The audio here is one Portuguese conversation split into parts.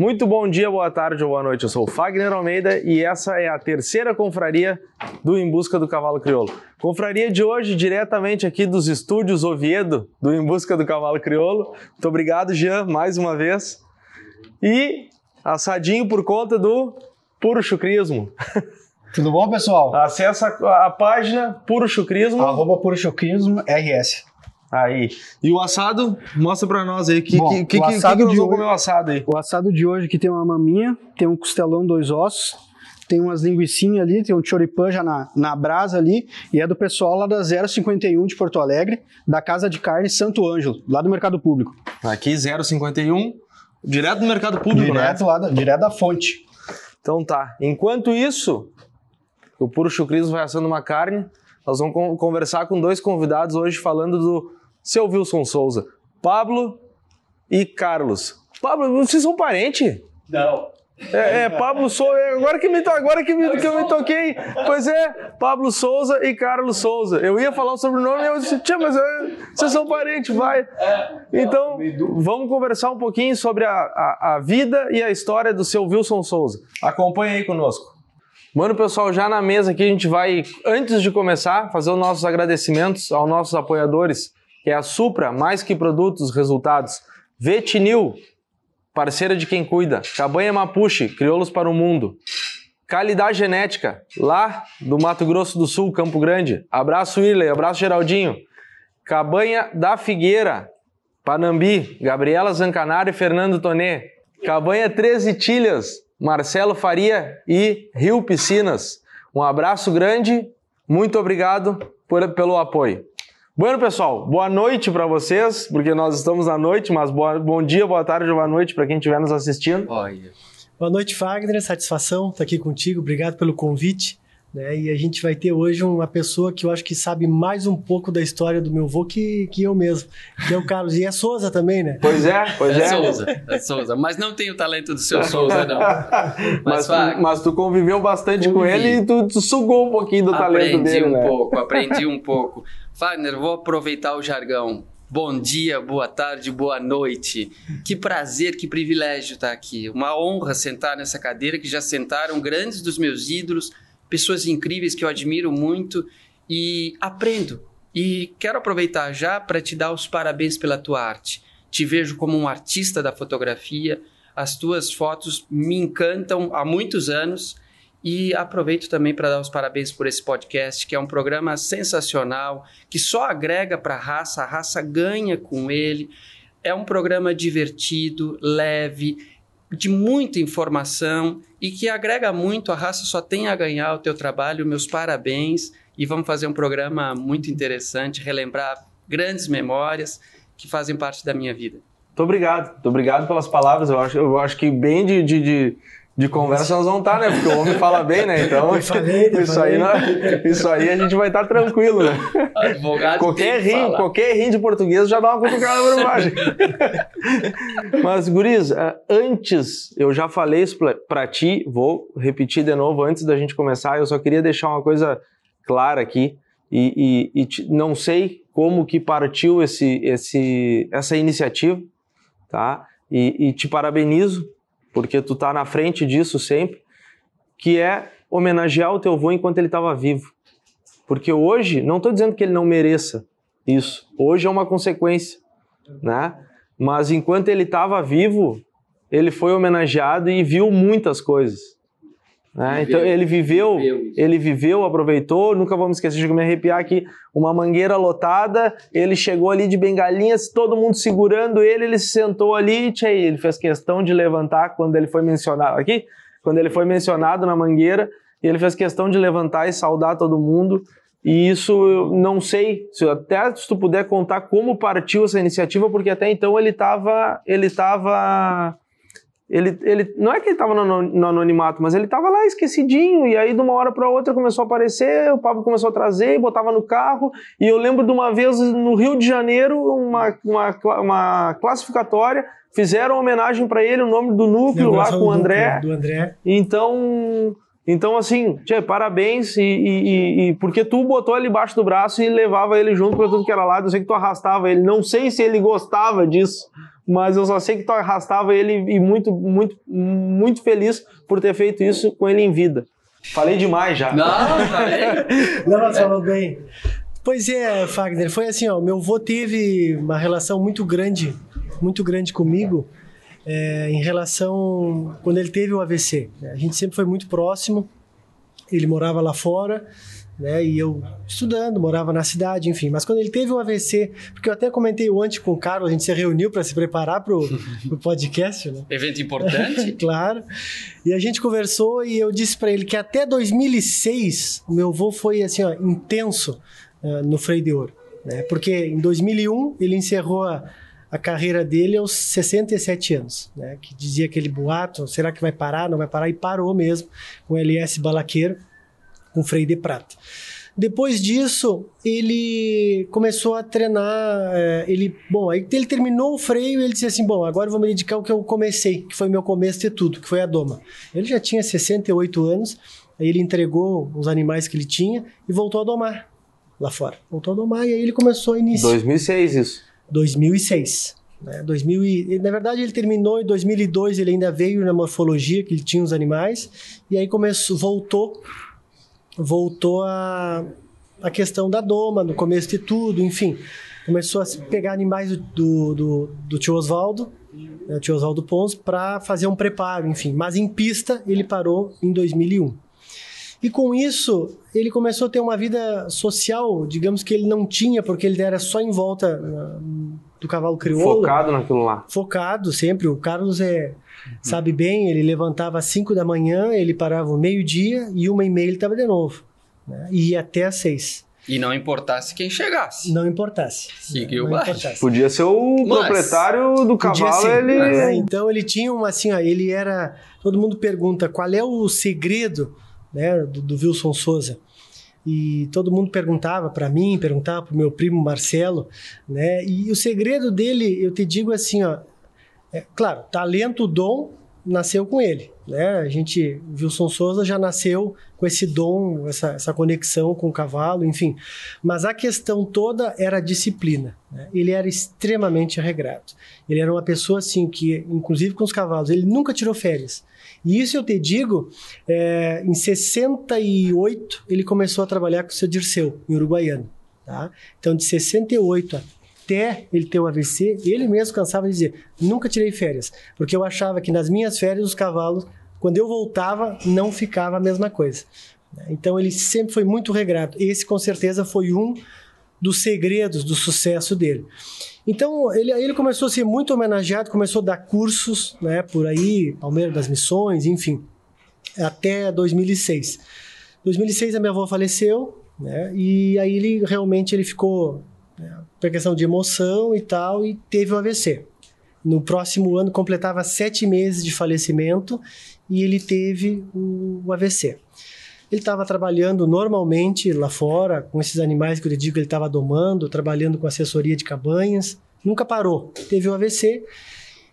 Muito bom dia, boa tarde ou boa noite. Eu sou o Fagner Almeida e essa é a terceira confraria do Em Busca do Cavalo Crioulo. Confraria de hoje, diretamente aqui dos estúdios Oviedo, do Em Busca do Cavalo Crioulo. Muito obrigado, Jean, mais uma vez. E assadinho por conta do Puro Chucrismo. Tudo bom, pessoal? Acesse a, a página Puro Chucrismo. Arroba Puro Chucrismo RS. Aí. E o assado, mostra pra nós aí. Que, Bom, que, que, o que, assado que nós de vamos hoje- comer o assado aí? O assado de hoje aqui tem uma maminha, tem um costelão, dois ossos, tem umas linguiçinhas ali, tem um choripã já na, na brasa ali, e é do pessoal lá da 051 de Porto Alegre, da Casa de Carne Santo Ângelo, lá do Mercado Público. Aqui, 051. Direto do mercado público, né? direto lá, da, direto da fonte. Então tá. Enquanto isso, o Puro Chucrismo vai assando uma carne. Nós vamos con- conversar com dois convidados hoje falando do seu Wilson Souza. Pablo e Carlos. Pablo, vocês são parentes? Não. É, é, Pablo Souza. Agora que, me, agora que, me, que eu me toquei. Pois é, Pablo Souza e Carlos Souza. Eu ia falar o sobrenome e eu disse, tia, mas é, vocês são parentes, vai. Então, vamos conversar um pouquinho sobre a, a, a vida e a história do seu Wilson Souza. Acompanhe aí conosco. Mano, pessoal, já na mesa aqui a gente vai, antes de começar, fazer os nossos agradecimentos aos nossos apoiadores, que é a Supra, mais que produtos, resultados. Vetinil, parceira de quem cuida. Cabanha Mapuche, crioulos para o mundo. Calidade Genética, lá do Mato Grosso do Sul, Campo Grande. Abraço, Irley, abraço, Geraldinho. Cabanha da Figueira, Panambi, Gabriela Zancanaro e Fernando Tonê. Cabanha 13 Tilhas, Marcelo Faria e Rio Piscinas. Um abraço grande, muito obrigado por- pelo apoio. Bueno, pessoal, boa noite para vocês, porque nós estamos na noite, mas boa- bom dia, boa tarde ou boa noite para quem estiver nos assistindo. Olha. Boa noite, Fagner. Satisfação estar aqui contigo. Obrigado pelo convite. Né? E a gente vai ter hoje uma pessoa que eu acho que sabe mais um pouco da história do meu avô que, que eu mesmo, que é o Carlos. E é Souza também, né? Pois é, pois É é. Souza, é Souza. Mas não tem o talento do seu Souza, não. Mas, Mas, tu, mas tu conviveu bastante com Convivi. ele e tu, tu sugou um pouquinho do talento aprendi dele, um né? pouco, aprendi um pouco. Fagner, vou aproveitar o jargão. Bom dia, boa tarde, boa noite. Que prazer, que privilégio estar aqui. Uma honra sentar nessa cadeira que já sentaram grandes dos meus ídolos, pessoas incríveis que eu admiro muito e aprendo. E quero aproveitar já para te dar os parabéns pela tua arte. Te vejo como um artista da fotografia. As tuas fotos me encantam há muitos anos e aproveito também para dar os parabéns por esse podcast, que é um programa sensacional, que só agrega para a raça, a raça ganha com ele. É um programa divertido, leve, de muita informação e que agrega muito. A raça só tem a ganhar o teu trabalho. Meus parabéns. E vamos fazer um programa muito interessante, relembrar grandes memórias que fazem parte da minha vida. Muito obrigado, muito obrigado pelas palavras. Eu acho, eu acho que bem de, de, de, de conversa nós vamos estar, né? Porque o homem fala bem, né? Então, Eu falei, eu isso, aí, falei. não- isso aí a gente vai estar tranquilo, né? Advogado Qualquer rim, qualquer rim de português já dá uma cutucada na bobagem. Mas, Guriz, eh, antes, eu já falei isso pra- pra ti, vou repetir de novo antes da gente começar. Eu só queria deixar uma coisa clara aqui. E, e- e não sei como que partiu esse, esse, essa iniciativa, tá? E, e te parabenizo, porque tu tá na frente disso sempre, que é homenagear o teu avô enquanto ele estava vivo. Porque hoje, não estou dizendo que ele não mereça isso. Hoje é uma consequência, né? Mas enquanto ele estava vivo, ele foi homenageado e viu muitas coisas. Né? Viveu. Então ele viveu, Viveu ele viveu, aproveitou. Nunca vamos esquecer de me arrepiar aqui. Uma mangueira lotada, ele chegou ali de bengalinhas, todo mundo segurando ele, ele se sentou ali, e ele fez questão de levantar quando ele foi mencionado aqui, quando ele foi mencionado na mangueira, e ele fez questão de levantar e saudar todo mundo. E isso eu não sei, se até se tu puder contar como partiu essa iniciativa, porque até então ele estava, ele estava ele, ele não é que ele estava no, no anonimato, mas ele estava lá esquecidinho, e aí de uma hora para outra começou a aparecer, o Pablo começou a trazer, e botava no carro, e eu lembro de uma vez no Rio de Janeiro, uma, uma, uma classificatória, fizeram homenagem para ele, o nome do núcleo lá com o André, Do André. então, então assim, tchê, parabéns e, e- e- porque tu botou ele embaixo do braço e levava ele junto pra tudo que era lado. Eu sei que tu arrastava ele. Não sei se ele gostava disso, mas eu só sei que tu arrastava ele e muito, muito, muito feliz por ter feito isso com ele em vida. Falei demais já. Não, falei. Não, mas falou bem. Pois é, Fagner, foi assim, ó, meu avô teve uma relação muito grande, muito grande comigo, é, em relação quando ele teve o AVC. A gente sempre foi muito próximo. Ele morava lá fora, né? E eu estudando, morava na cidade, enfim. Mas quando ele teve o AVC, porque eu até comentei antes com o Carlos, a gente se reuniu para se preparar para o podcast, né? Evento importante. claro. E a gente conversou e eu disse para ele que até 2006 o meu avô foi assim, ó, intenso eh, no freio de ouro, né? Porque em 2001 ele encerrou a, a carreira dele aos 67 anos, né? Que dizia aquele boato, será que vai parar? Não vai parar e parou mesmo com o LS Balaqueiro com freio de prata. Depois disso, ele começou a treinar. eh, ele, bom, aí ele terminou o freio e ele disse assim: Bom, agora eu vou me dedicar ao que eu comecei, que foi meu começo de tudo, que foi a doma. Ele já tinha 68 anos, aí ele entregou os animais que ele tinha e voltou a domar lá fora. Voltou a domar e aí ele começou a iniciar. 2006 isso. 2006. Né? 2000 e, na verdade, ele terminou em 2002, ele ainda veio na morfologia, que ele tinha os animais, e aí começou, voltou, voltou a, a questão da doma, no começo de tudo, enfim. Começou a se pegar animais do, do, do tio Oswaldo, né, tio Oswaldo Pons, para fazer um preparo, enfim. Mas em pista, ele parou em 2001. E com isso, ele começou a ter uma vida social, digamos que ele não tinha, porque ele era só em volta ah, do cavalo crioulo. Focado naquilo lá. Focado sempre. O Carlos é, sabe bem, ele levantava às 5 da manhã, ele parava ao meio-dia e uma e meia ele estava de novo. Né? E ia até às 6. E não importasse quem chegasse. Não importasse. Seguiu não o importasse. Podia ser o Mas- proprietário do Podia cavalo, ser, ele. né? Então ele tinha uma assim, ó, ele era. Todo mundo pergunta qual é o segredo né, do, do Wilson Souza. E todo mundo perguntava para mim, perguntava para o meu primo Marcelo, né? E o segredo dele, eu te digo assim, ó, é, claro, talento, dom nasceu com ele, né? A gente, Wilson Souza já nasceu com esse dom, essa, essa conexão com o cavalo, enfim. Mas a questão toda era a disciplina. né? Ele era extremamente regrado. Ele era uma pessoa assim que, inclusive com os cavalos, ele nunca tirou férias. E isso eu te digo, é, em 68 ele começou a trabalhar com o seu Dirceu, em Uruguaiano. Tá? Então, de 68 até ele ter o AVC, ele mesmo cansava de dizer: nunca tirei férias, porque eu achava que nas minhas férias os cavalos, quando eu voltava, não ficava a mesma coisa. Então ele sempre foi muito regrado. Esse com certeza foi um dos segredos do sucesso dele. Então ele, ele começou a ser muito homenageado, começou a dar cursos, né, por aí, Palmeiras das Missões, enfim, até 2006. 2006 a minha avó faleceu, né, e aí ele realmente ele ficou por questão de emoção e tal e teve o AVC. No próximo ano completava sete meses de falecimento e ele teve o, AVC. Ele estava trabalhando normalmente lá fora, com esses animais que eu digo que ele estava domando, trabalhando com assessoria de cabanhas, nunca parou. Teve o AVC.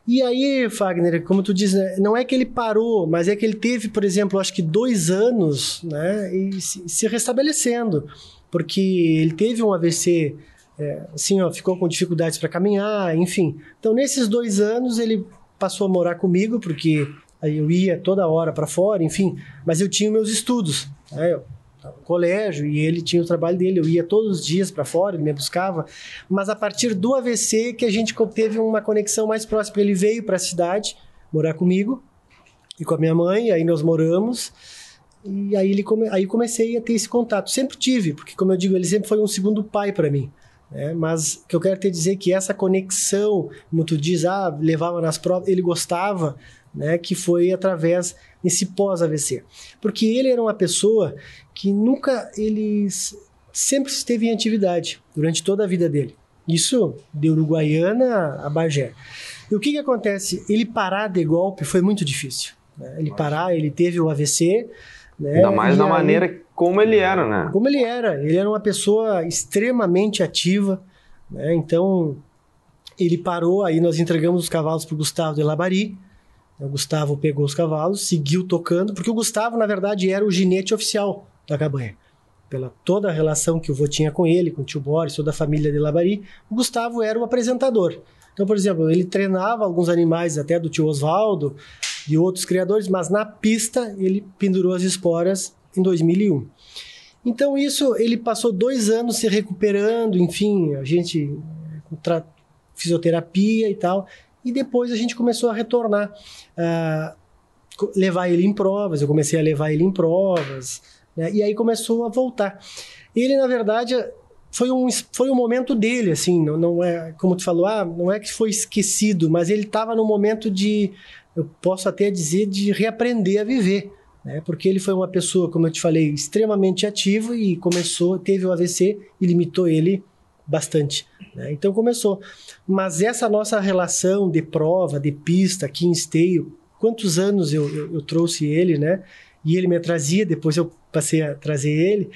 E aí, Fagner, como tu diz, né, não é que ele parou, mas é que ele teve, por exemplo, acho que dois anos, né, e se restabelecendo, porque ele teve um AVC, é, assim, ó, ficou com dificuldades para caminhar, enfim. Então, nesses dois anos, ele passou a morar comigo, porque eu ia toda hora para fora, enfim, mas eu tinha meus estudos, né, eu no colégio e ele tinha o trabalho dele, eu ia todos os dias para fora, ele me buscava, mas a partir do AVC que a gente teve uma conexão mais próxima, ele veio para a cidade morar comigo e com a minha mãe, aí nós moramos. E aí ele come... aí comecei a ter esse contato, sempre tive, porque como eu digo, ele sempre foi um segundo pai para mim. Né? mas que eu quero te dizer é que essa conexão, como tu diz, ah, levava nas provas, ele gostava, né, que foi através desse pós-AVC. Porque ele era uma pessoa que nunca, ele sempre esteve em atividade durante toda a vida dele. Isso de Uruguaiana a Bagé. E o que que acontece? Ele parar de golpe foi muito difícil. né? Ele parar, ele teve o AVC, né? Ainda mais e da aí- maneira como ele era, né? como ele era. Ele era uma pessoa extremamente ativa, né? Então, ele parou, aí nós entregamos os cavalos para o Gustavo de Labari. O Gustavo pegou os cavalos, seguiu tocando, porque o Gustavo, na verdade, era o ginete oficial da cabanha. Pela toda a relação que o vô tinha com ele, com o tio Boris, toda a família de Labari, o Gustavo era o apresentador. Então, por exemplo, ele treinava alguns animais até do tio Oswaldo e outros criadores, mas na pista ele pendurou as esporas em 2001. Então isso ele passou dois anos se recuperando, enfim, a gente fisioterapia e tal, e depois a gente começou a retornar, uh, levar ele em provas. Eu comecei a levar ele em provas, né? e aí começou a voltar. Ele na verdade foi um, foi um momento dele, assim, não, não é, como tu falou, ah, não é que foi esquecido, mas ele estava no momento de, eu posso até dizer, de reaprender a viver, né? Porque ele foi uma pessoa, como eu te falei, extremamente ativo e começou, teve o AVC e limitou ele bastante. Né? Então começou. Mas essa nossa relação de prova, de pista, aqui em esteio, quantos anos eu, eu, eu trouxe ele, né? E ele me trazia, depois eu passei a trazer ele.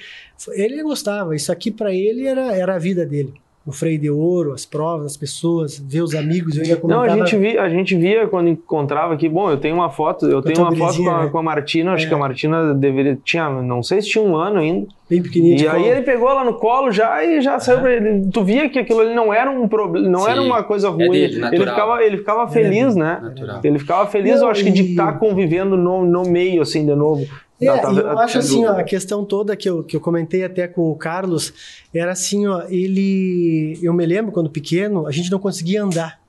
Ele gostava, isso aqui para ele era, era a vida dele o freio de ouro, as provas, as pessoas, ver os amigos. Eu ia Não, a gente, via, a gente via quando encontrava aqui. Bom, eu tenho uma foto, eu tenho uma foto com a, né? com a Martina, acho é. que a Martina deveria. Tinha, não sei se tinha um ano ainda. Bem pequenininho. E aí ele pegou ela no colo já e já saiu pra ele. Tu via que aquilo ali não era um problema, não Sim. era uma coisa é ruim. É dele, ele ficava, ele ficava feliz, é, né? Natural. Ele ficava feliz, não, eu acho que de estar tá convivendo no, no meio, assim, de novo. É, tá, eu acho assim, ó, a questão toda que eu, que eu comentei até com o Carlos era assim, ó, ele. Eu me lembro quando pequeno, a gente não conseguia andar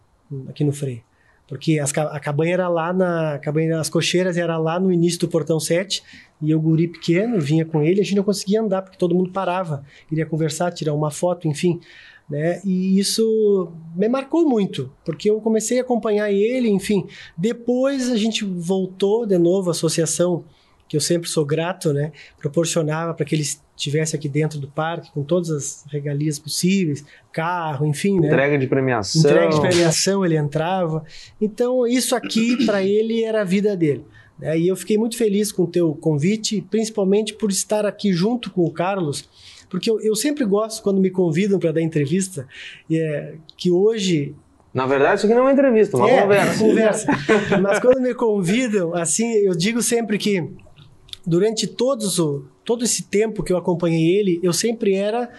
aqui no freio. Porque as, a cabanha era lá na. Cabanha, as cocheiras era lá no início do portão 7, e eu, guri pequeno, vinha com ele, a gente não conseguia andar, porque todo mundo parava, queria conversar, tirar uma foto, enfim. Né? E isso me marcou muito, porque eu comecei a acompanhar ele, enfim. Depois a gente voltou de novo à associação que eu sempre sou grato, né? Proporcionava para que ele estivesse aqui dentro do parque com todas as regalias possíveis, carro, enfim, né? Entrega de premiação. Entrega de premiação, ele entrava. Então, isso aqui para ele era a vida dele. Né? E eu fiquei muito feliz com o teu convite, principalmente por estar aqui junto com o Carlos, porque eu, eu sempre gosto quando me convidam para dar entrevista, é, que hoje na verdade, isso aqui não é uma entrevista, é uma é, conversa. conversa. Mas quando me convidam, assim, eu digo sempre que durante todos o, todo esse tempo que eu acompanhei ele, eu sempre era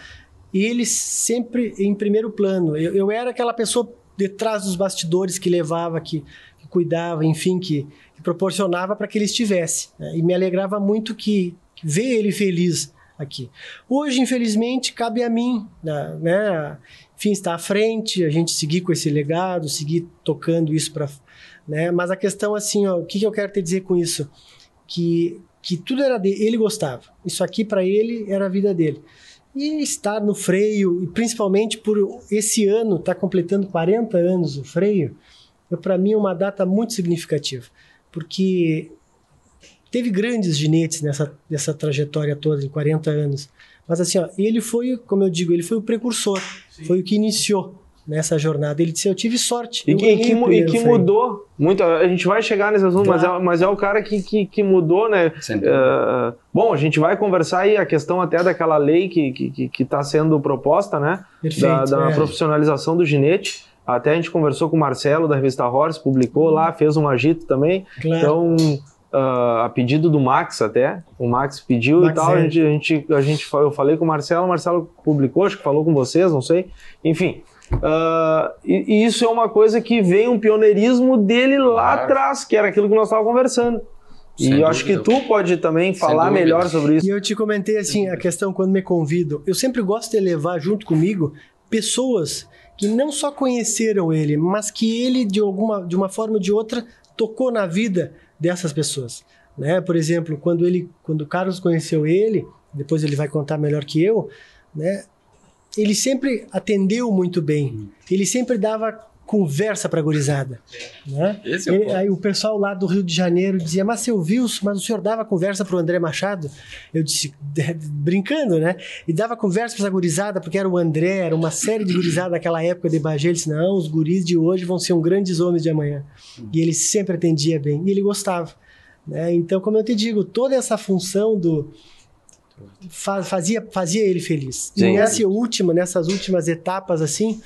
ele sempre em primeiro plano. Eu, eu era aquela pessoa detrás dos bastidores que levava, que, que cuidava, enfim, que, que proporcionava para que ele estivesse. Né? E me alegrava muito que, que ver ele feliz aqui. Hoje, infelizmente, cabe a mim, né? né enfim, estar à frente, a gente seguir com esse legado, seguir tocando isso para, né? Mas a questão assim, ó, o que, que eu quero te dizer com isso? Que que tudo era dele, ele gostava. Isso aqui para ele era a vida dele. E estar no freio, e principalmente por esse ano, está completando 40 anos o freio, para mim é uma data muito significativa. Porque teve grandes ginetes nessa, nessa trajetória toda, em 40 anos. Mas assim, ó, ele foi, como eu digo, ele foi o precursor, Sim. foi o que iniciou nessa jornada. Ele disse: Eu tive sorte. E que, que, e que mudou muito. A gente vai chegar nesse assunto, claro. mas, é, mas é o cara que, que, que mudou, né? Uh, bom, a gente vai conversar aí a questão até daquela lei que está que, que tá sendo proposta, né? Perfeito, da, da é. profissionalização do ginete. Até a gente conversou com o Marcelo da revista Horse, publicou lá, fez um agito também. Claro. Então. Uh, a pedido do Max até, o Max pediu Max e tal, a gente, a gente, a gente, eu falei com o Marcelo, o Marcelo publicou, acho que falou com vocês, não sei, enfim, Uh, e, e, isso é uma coisa que vem um pioneirismo dele lá claro. atrás, que era aquilo que nós estávamos conversando. Sem e dúvida. eu acho que tu pode também falar melhor sobre isso. E eu te comentei assim, a questão quando me convido, eu sempre gosto de levar junto comigo pessoas que não só conheceram ele, mas que ele de alguma de uma forma ou de outra tocou na vida dessas pessoas, né? Por exemplo, quando ele quando o Carlos conheceu ele, depois ele vai contar melhor que eu, né? Ele sempre atendeu muito bem. Ele sempre dava conversa para a gurizada. Né? Esse é o, ele, aí o pessoal lá do Rio de Janeiro dizia, mas seu Wilson, mas o senhor dava conversa para o André Machado? Eu disse, brincando, né? E dava conversa para a gurizada, porque era o André, era uma série de gurizada naquela época de Bagé. Ele disse, não, os guris de hoje vão ser um grandes homens de amanhã. E ele sempre atendia bem, e ele gostava. Né? Então, como eu te digo, toda essa função do fazia, fazia ele feliz. Sim. E nessa última, nessas últimas etapas assim,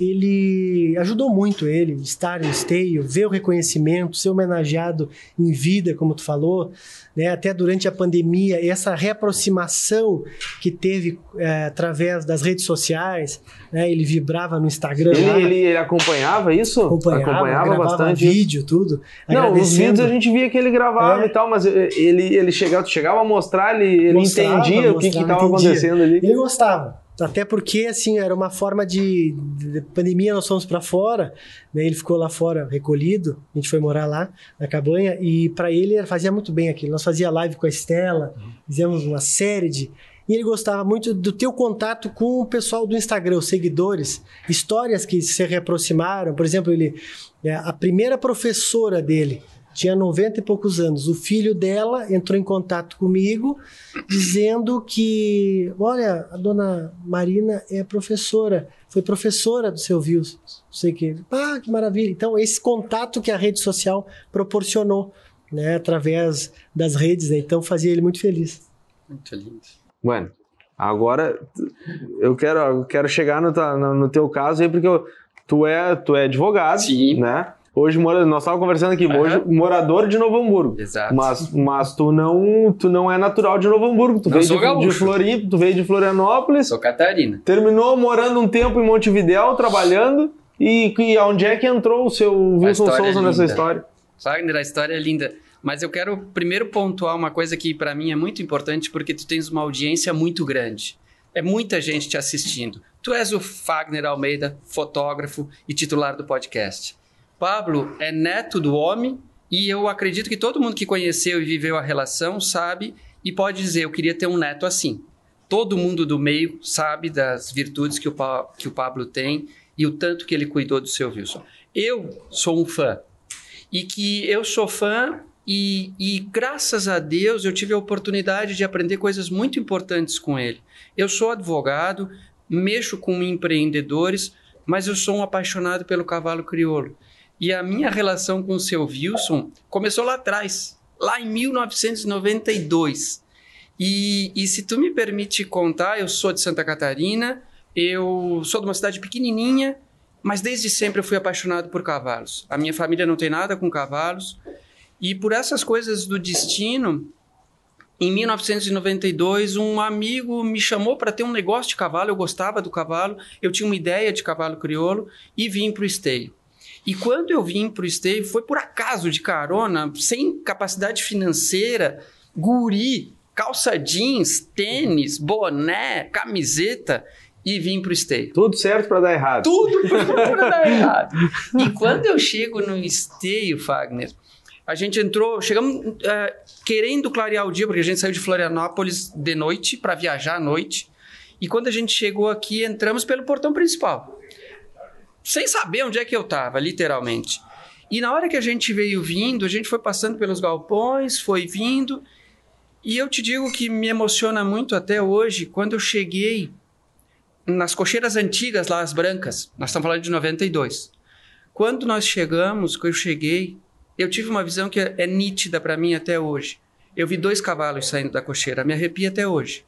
ele ajudou muito ele estar no esteio, ver o reconhecimento, ser homenageado em vida, como tu falou, né? Até durante a pandemia, essa reaproximação que teve é, através das redes sociais, né? Ele vibrava no Instagram. Ele, lá, ele, ele acompanhava isso? acompanhava, gravava bastante. vídeo, tudo. Não, nos agradecendo. vídeos a gente via que ele gravava É. e tal, mas ele, ele chegava, chegava a mostrar, ele, ele Mostrava, entendia o que mostrava, estava acontecendo ali. Ele gostava. Até porque, assim, era uma forma de, de pandemia, nós fomos para fora, né? Ele ficou lá fora, recolhido, a gente foi morar lá na cabanha, e para ele fazia muito bem aquilo. Nós fazia live com a Estela, fizemos uma série de... E ele gostava muito do teu contato com o pessoal do Instagram, os seguidores, histórias que se reaproximaram. Por exemplo, ele, é, a primeira professora dele tinha 90 e poucos anos. O filho dela entrou em contato comigo dizendo que, olha, a dona Marina é professora, foi professora do seu Wilson. Não sei o que. Ah, que maravilha. Então, esse contato que a rede social proporcionou, né, através das redes, né? então fazia ele muito feliz. Muito lindo. Bueno, agora eu quero, eu quero chegar no, no, no teu caso aí, porque eu- tu, é, tu é advogado, Sim. né? Hoje, mora, nós estávamos conversando aqui, hoje, morador de Novo Hamburgo. Exato. Mas, mas tu, não, tu não é natural de Novo Hamburgo, tu Não veio sou de, de. Floripa, tu veio de Florianópolis, Sou Catarina. terminou morando um tempo em Montevidéu, trabalhando, e, e onde é que entrou o seu Wilson é Souza nessa linda. história? Wagner, a história é linda. Mas eu quero primeiro pontuar uma coisa que para mim é muito importante, porque tu tens uma audiência muito grande. É muita gente te assistindo. Tu és o Fagner Almeida, fotógrafo e titular do podcast. Pablo é neto do homem e eu acredito que todo mundo que conheceu e viveu a relação sabe e pode dizer: eu queria ter um neto assim. Todo mundo do meio sabe das virtudes que o, Pa- que o Pablo tem e o tanto que ele cuidou do seu Wilson. Eu sou um fã e que eu sou fã e, e graças a Deus eu tive a oportunidade de aprender coisas muito importantes com ele. Eu sou advogado, mexo com empreendedores, mas eu sou um apaixonado pelo cavalo crioulo. E a minha relação com o seu Wilson começou lá atrás, lá em 1992. E, e se tu me permite contar, eu sou de Santa Catarina, eu sou de uma cidade pequenininha, mas desde sempre eu fui apaixonado por cavalos. A minha família não tem nada com cavalos. E por essas coisas do destino, em 1992, um amigo me chamou para ter um negócio de cavalo. Eu gostava do cavalo, eu tinha uma ideia de cavalo crioulo e vim para o esteio. E quando eu vim para o esteio, foi por acaso de carona, sem capacidade financeira, guri, calça jeans, tênis, boné, camiseta e vim para o esteio. Tudo certo para dar errado. Tudo para dar errado. E quando eu chego no esteio, Fagner, a gente entrou, chegamos eh, querendo clarear o dia, porque a gente saiu de Florianópolis de noite para viajar à noite. E quando a gente chegou aqui, entramos pelo portão principal. Sem saber onde é que eu estava, literalmente. E na hora que a gente veio vindo, a gente foi passando pelos galpões, foi vindo. E eu te digo que me emociona muito até hoje, quando eu cheguei nas cocheiras antigas lá, as brancas, nós estamos falando de 92. Quando nós chegamos, que eu cheguei, eu tive uma visão que é, nítida para mim até hoje. Eu vi dois cavalos saindo da cocheira, me arrepia até hoje.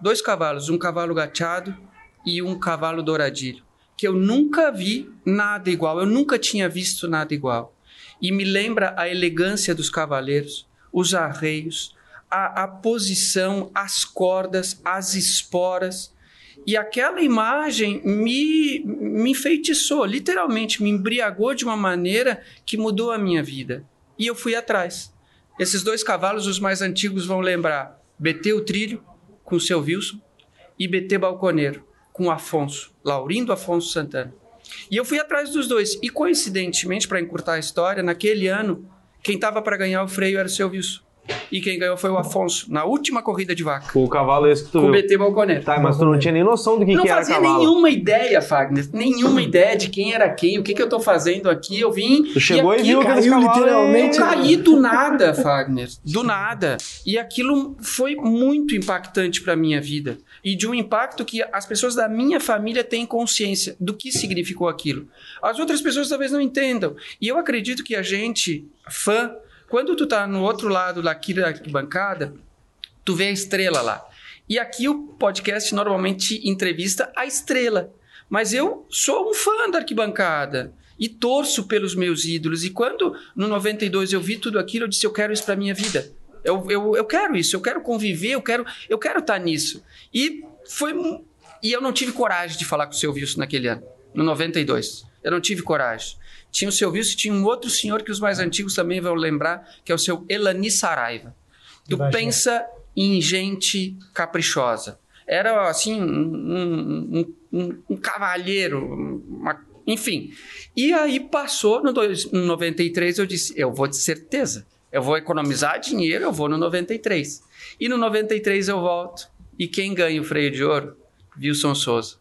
Dois cavalos, um cavalo gateado e um cavalo douradilho, que eu nunca vi nada igual, eu nunca tinha visto nada igual. E me lembra a elegância dos cavaleiros, os arreios, a, a posição, as cordas, as esporas. E aquela imagem me, me enfeitiçou, literalmente, me embriagou de uma maneira que mudou a minha vida. E eu fui atrás. Esses dois cavalos, os mais antigos, vão lembrar BT o Trilho, com o seu Wilson, e BT Balconeiro, com o Afonso, Laurindo Afonso Santana. E eu fui atrás dos dois. E coincidentemente, para encurtar a história, naquele ano, quem estava para ganhar o freio era o seu Wilson. E quem ganhou foi o Afonso, na última corrida de vaca. O cavalo esse que tu Com o. BT Balconeiro. Tá, mas tu não tinha nem noção do que, não que era fazia cavalo. nenhuma ideia, Fagner. Nenhuma ideia de quem era quem, o que, que eu tô fazendo aqui. Eu vim. Tu chegou e, aqui viu aqueles caiu literalmente, e- Eu caí do nada, Fagner. Do nada. E aquilo foi muito impactante para minha vida. E de um impacto que as pessoas da minha família têm consciência do que significou aquilo. As outras pessoas talvez não entendam. E eu acredito que a gente, fã, quando tu tá no outro lado daqui da bancada, tu vê a estrela lá. E aqui o podcast normalmente entrevista a estrela. Mas eu sou um fã da arquibancada e torço pelos meus ídolos. E quando no 92 eu vi tudo aquilo, eu disse: eu quero isso para minha vida. Eu, eu, eu quero isso, eu quero conviver, eu quero eu quero estar tá nisso. E foi e eu não tive coragem de falar com o seu Wilson naquele ano, no 92. Eu não tive coragem. Tinha o seu Wilson e tinha um outro senhor que os mais antigos também vão lembrar, que é o seu Elani Saraiva. Tu pensa em gente caprichosa. Era assim, um, um, um, um cavalheiro, uma, enfim. E aí passou no, dois, no 93, eu disse: eu vou de certeza. Eu vou economizar dinheiro, eu vou no 93. E no 93 eu volto. E quem ganha o freio de ouro? Wilson Souza.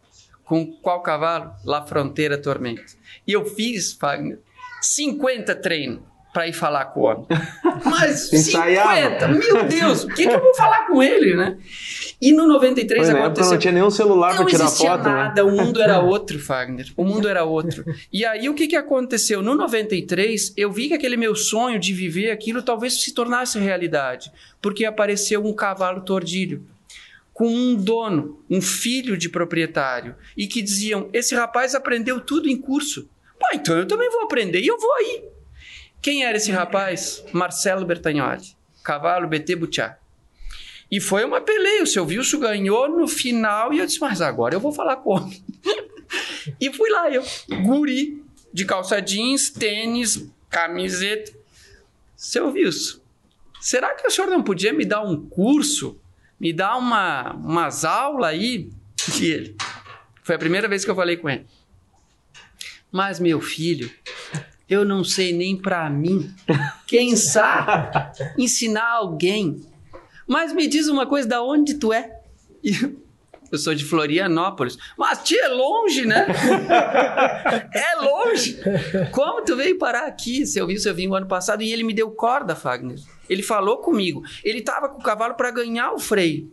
Com qual cavalo? La Fronteira Tormento. E eu fiz, Fagner, 50 treinos para ir falar com o homem. Mas 50, meu Deus, o que, que eu vou falar com ele, né? E no 93 Foi, aconteceu... não tinha nenhum celular para tirar foto, Não né? nada, né? o mundo era outro, Fagner. O mundo era outro. E aí o que, que aconteceu? No 93, eu vi que aquele meu sonho de viver aquilo talvez se tornasse realidade, porque apareceu um cavalo tordilho com um dono, um filho de proprietário, e que diziam: esse rapaz aprendeu tudo em curso. Pô, então eu também vou aprender e eu vou aí. Quem era esse rapaz? Marcelo Bertagnoli, cavalo BT Butiá. E foi uma peleia. O seu Wilson ganhou no final e eu disse: Mas agora eu vou falar como? e fui lá, eu, guri, de calça jeans, tênis, camiseta. Seu Wilson, será que o senhor não podia me dar um curso? Me dar uma, umas aulas aí? E ele. Foi a primeira vez que eu falei com ele. Mas, meu filho, eu não sei nem para mim. Quem sabe ensinar alguém. Mas me diz uma coisa, da onde tu é? Eu sou de Florianópolis. Mas tia, é longe, né? é longe. Como tu veio parar aqui? Se eu vi, se eu vim o ano passado e ele me deu corda, Fagner. Ele falou comigo. Ele tava com o cavalo para ganhar o freio.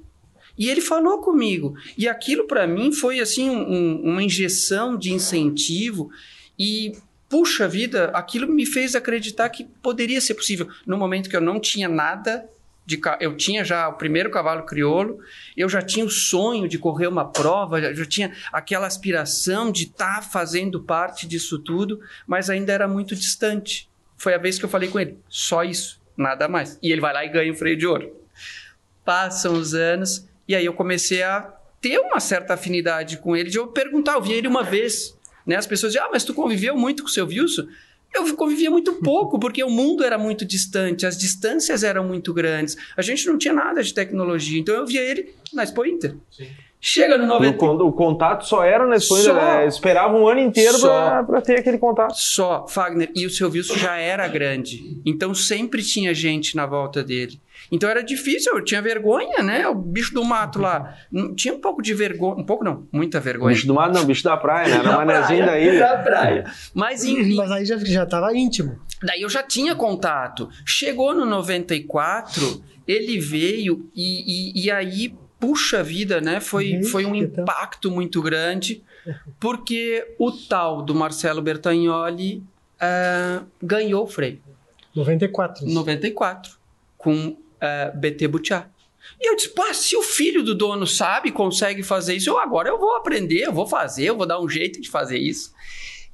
E ele falou comigo. E aquilo para mim foi assim um, uma injeção de incentivo e puxa vida, aquilo me fez acreditar que poderia ser possível. No momento que eu não tinha nada, de, eu tinha já o primeiro cavalo crioulo, eu já tinha o sonho de correr uma prova, já, já tinha aquela aspiração de estar tá fazendo parte disso tudo, mas ainda era muito distante. Foi a vez que eu falei com ele, só isso, nada mais. E ele vai lá e ganha o freio de ouro. Passam os anos, e aí eu comecei a ter uma certa afinidade com ele, de eu perguntar, eu vi ele uma vez, né? As pessoas dizem, ah, mas tu conviveu muito com o seu Wilson? Eu convivia muito pouco, porque o mundo era muito distante, as distâncias eram muito grandes. A gente não tinha nada de tecnologia. Então eu via ele na Expo Inter. Sim. Chega no 90. O, o, contato só era na né? esperava um ano inteiro para ter aquele contato. Só, Fagner. E o seu Wilson já era grande. Então sempre tinha gente na volta dele. Então era difícil, eu tinha vergonha, né? O bicho do mato lá. Tinha um pouco de vergonha. Um pouco não, muita vergonha. Bicho do mato não, bicho da praia, né? Era manezinho da ilha. Da praia. Mas, enfim, Mas aí já, já tava íntimo. Daí eu já tinha contato. Chegou no 94, ele veio e, e, e aí, puxa vida, né? Foi, foi um impacto muito grande, porque o tal do Marcelo Bertagnoli uh, ganhou o freio. 94. 94. Com uh, é, BT Butiá. E eu disse, pá, se o filho do dono sabe, consegue fazer isso, eu agora eu vou aprender, eu vou fazer, eu vou dar um jeito de fazer isso.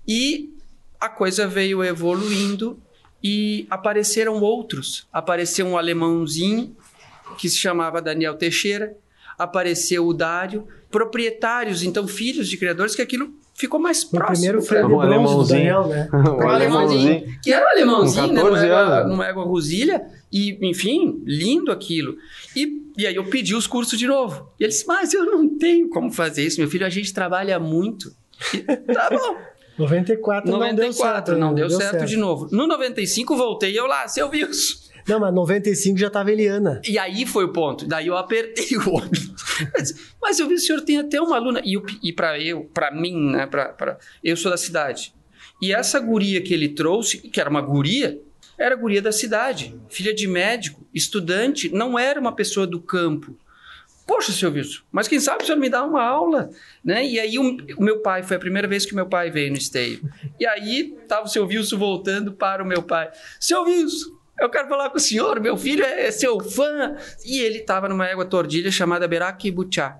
E a coisa veio evoluindo e apareceram outros. Apareceu um alemãozinho que se chamava Daniel Teixeira, apareceu o Dário, proprietários, então filhos de criadores, que aquilo ficou mais o próximo. primeiro freio de bronze do Daniel, né? o alemãozinho, que era um alemãozinho, né? Numa égua, numa égua Rosilha, e, enfim, lindo aquilo. E, e aí eu pedi os cursos de novo. E ele disse, mas eu não tenho como fazer isso, meu filho, a gente trabalha muito. E, tá bom. 94, 94 não deu certo. Não, não deu, deu certo, certo, de novo. No 95 voltei eu lá, seu Wilson. Não, mas 95 já tava Eliana. E aí foi o ponto. Daí eu apertei o olho. mas eu vi o senhor tem até uma aluna. E, e para eu, para mim, né? Pra, pra, eu sou da cidade. E essa guria que ele trouxe, que era uma guria, era guria da cidade, filha de médico, estudante, não era uma pessoa do campo. Poxa, seu Wilson, mas quem sabe o senhor me dá uma aula, né? E aí o, o, meu pai, foi a primeira vez que meu pai veio no esteio. E aí estava o seu Wilson voltando para o meu pai. Seu Wilson, eu quero falar com o senhor, meu filho é, é seu fã. E ele estava numa égua tordilha chamada Beraki Butiá.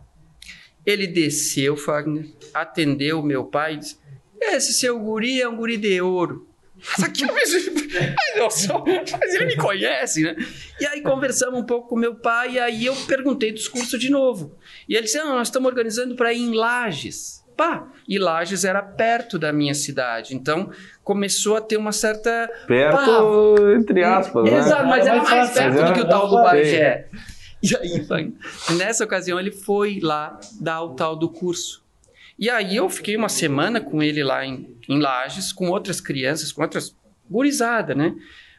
Ele desceu, Fagner, atendeu meu pai e disse: Esse seu guri é um guri de ouro. Mas aquilo mesmo. Ai, nossa, mas ele me conhece, né? E aí conversamos um pouco com meu pai, e aí eu perguntei dos cursos de novo. E ele disse: Não, nós estamos organizando para ir em Lages. Pá, e Lages era perto da minha cidade. Então começou a ter uma certa. Perto, entre aspas, né? Exato, mas era mais perto do que o tal do. Bagé. E aí, nessa ocasião, ele foi lá dar o tal do curso. E aí eu fiquei uma semana com ele lá em, em Lages, com outras crianças, com outras gurizada, né?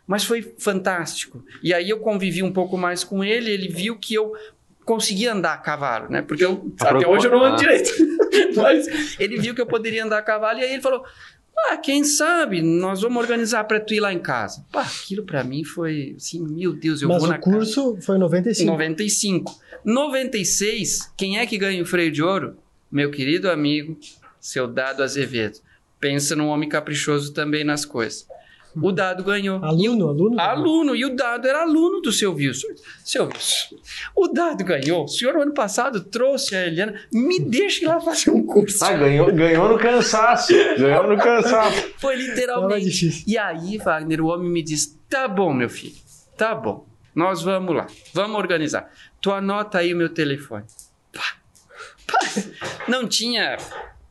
Mas foi fantástico. E aí eu convivi um pouco mais com ele, ele viu que eu conseguia andar a cavalo, né? Porque eu, até hoje eu não ando Ah. direito. Mas ele viu que eu poderia andar a cavalo e aí ele falou: ah, quem sabe nós vamos organizar para tu ir lá em casa. Pá, aquilo para mim foi assim, meu Deus, eu Mas vou o na casa. curso foi 95. 95. 96, quem é que ganha o freio de ouro? Meu querido amigo, seu Dado Azevedo. Pensa num homem caprichoso também nas coisas. O Dado ganhou. Aluno, aluno? Aluno, e o Dado era aluno do seu Wilson. Seu Wilson, o Dado ganhou. O senhor, ano passado, trouxe a Eliana. Me deixa ir lá fazer um curso. Ah, ganhou, ganhou no cansaço. Ganhou no cansaço. Foi literalmente. E aí, Wagner, o homem me diz: tá bom, meu filho, tá bom. Nós vamos lá, vamos organizar. Tu anota aí o meu telefone. Pá, pá. Não tinha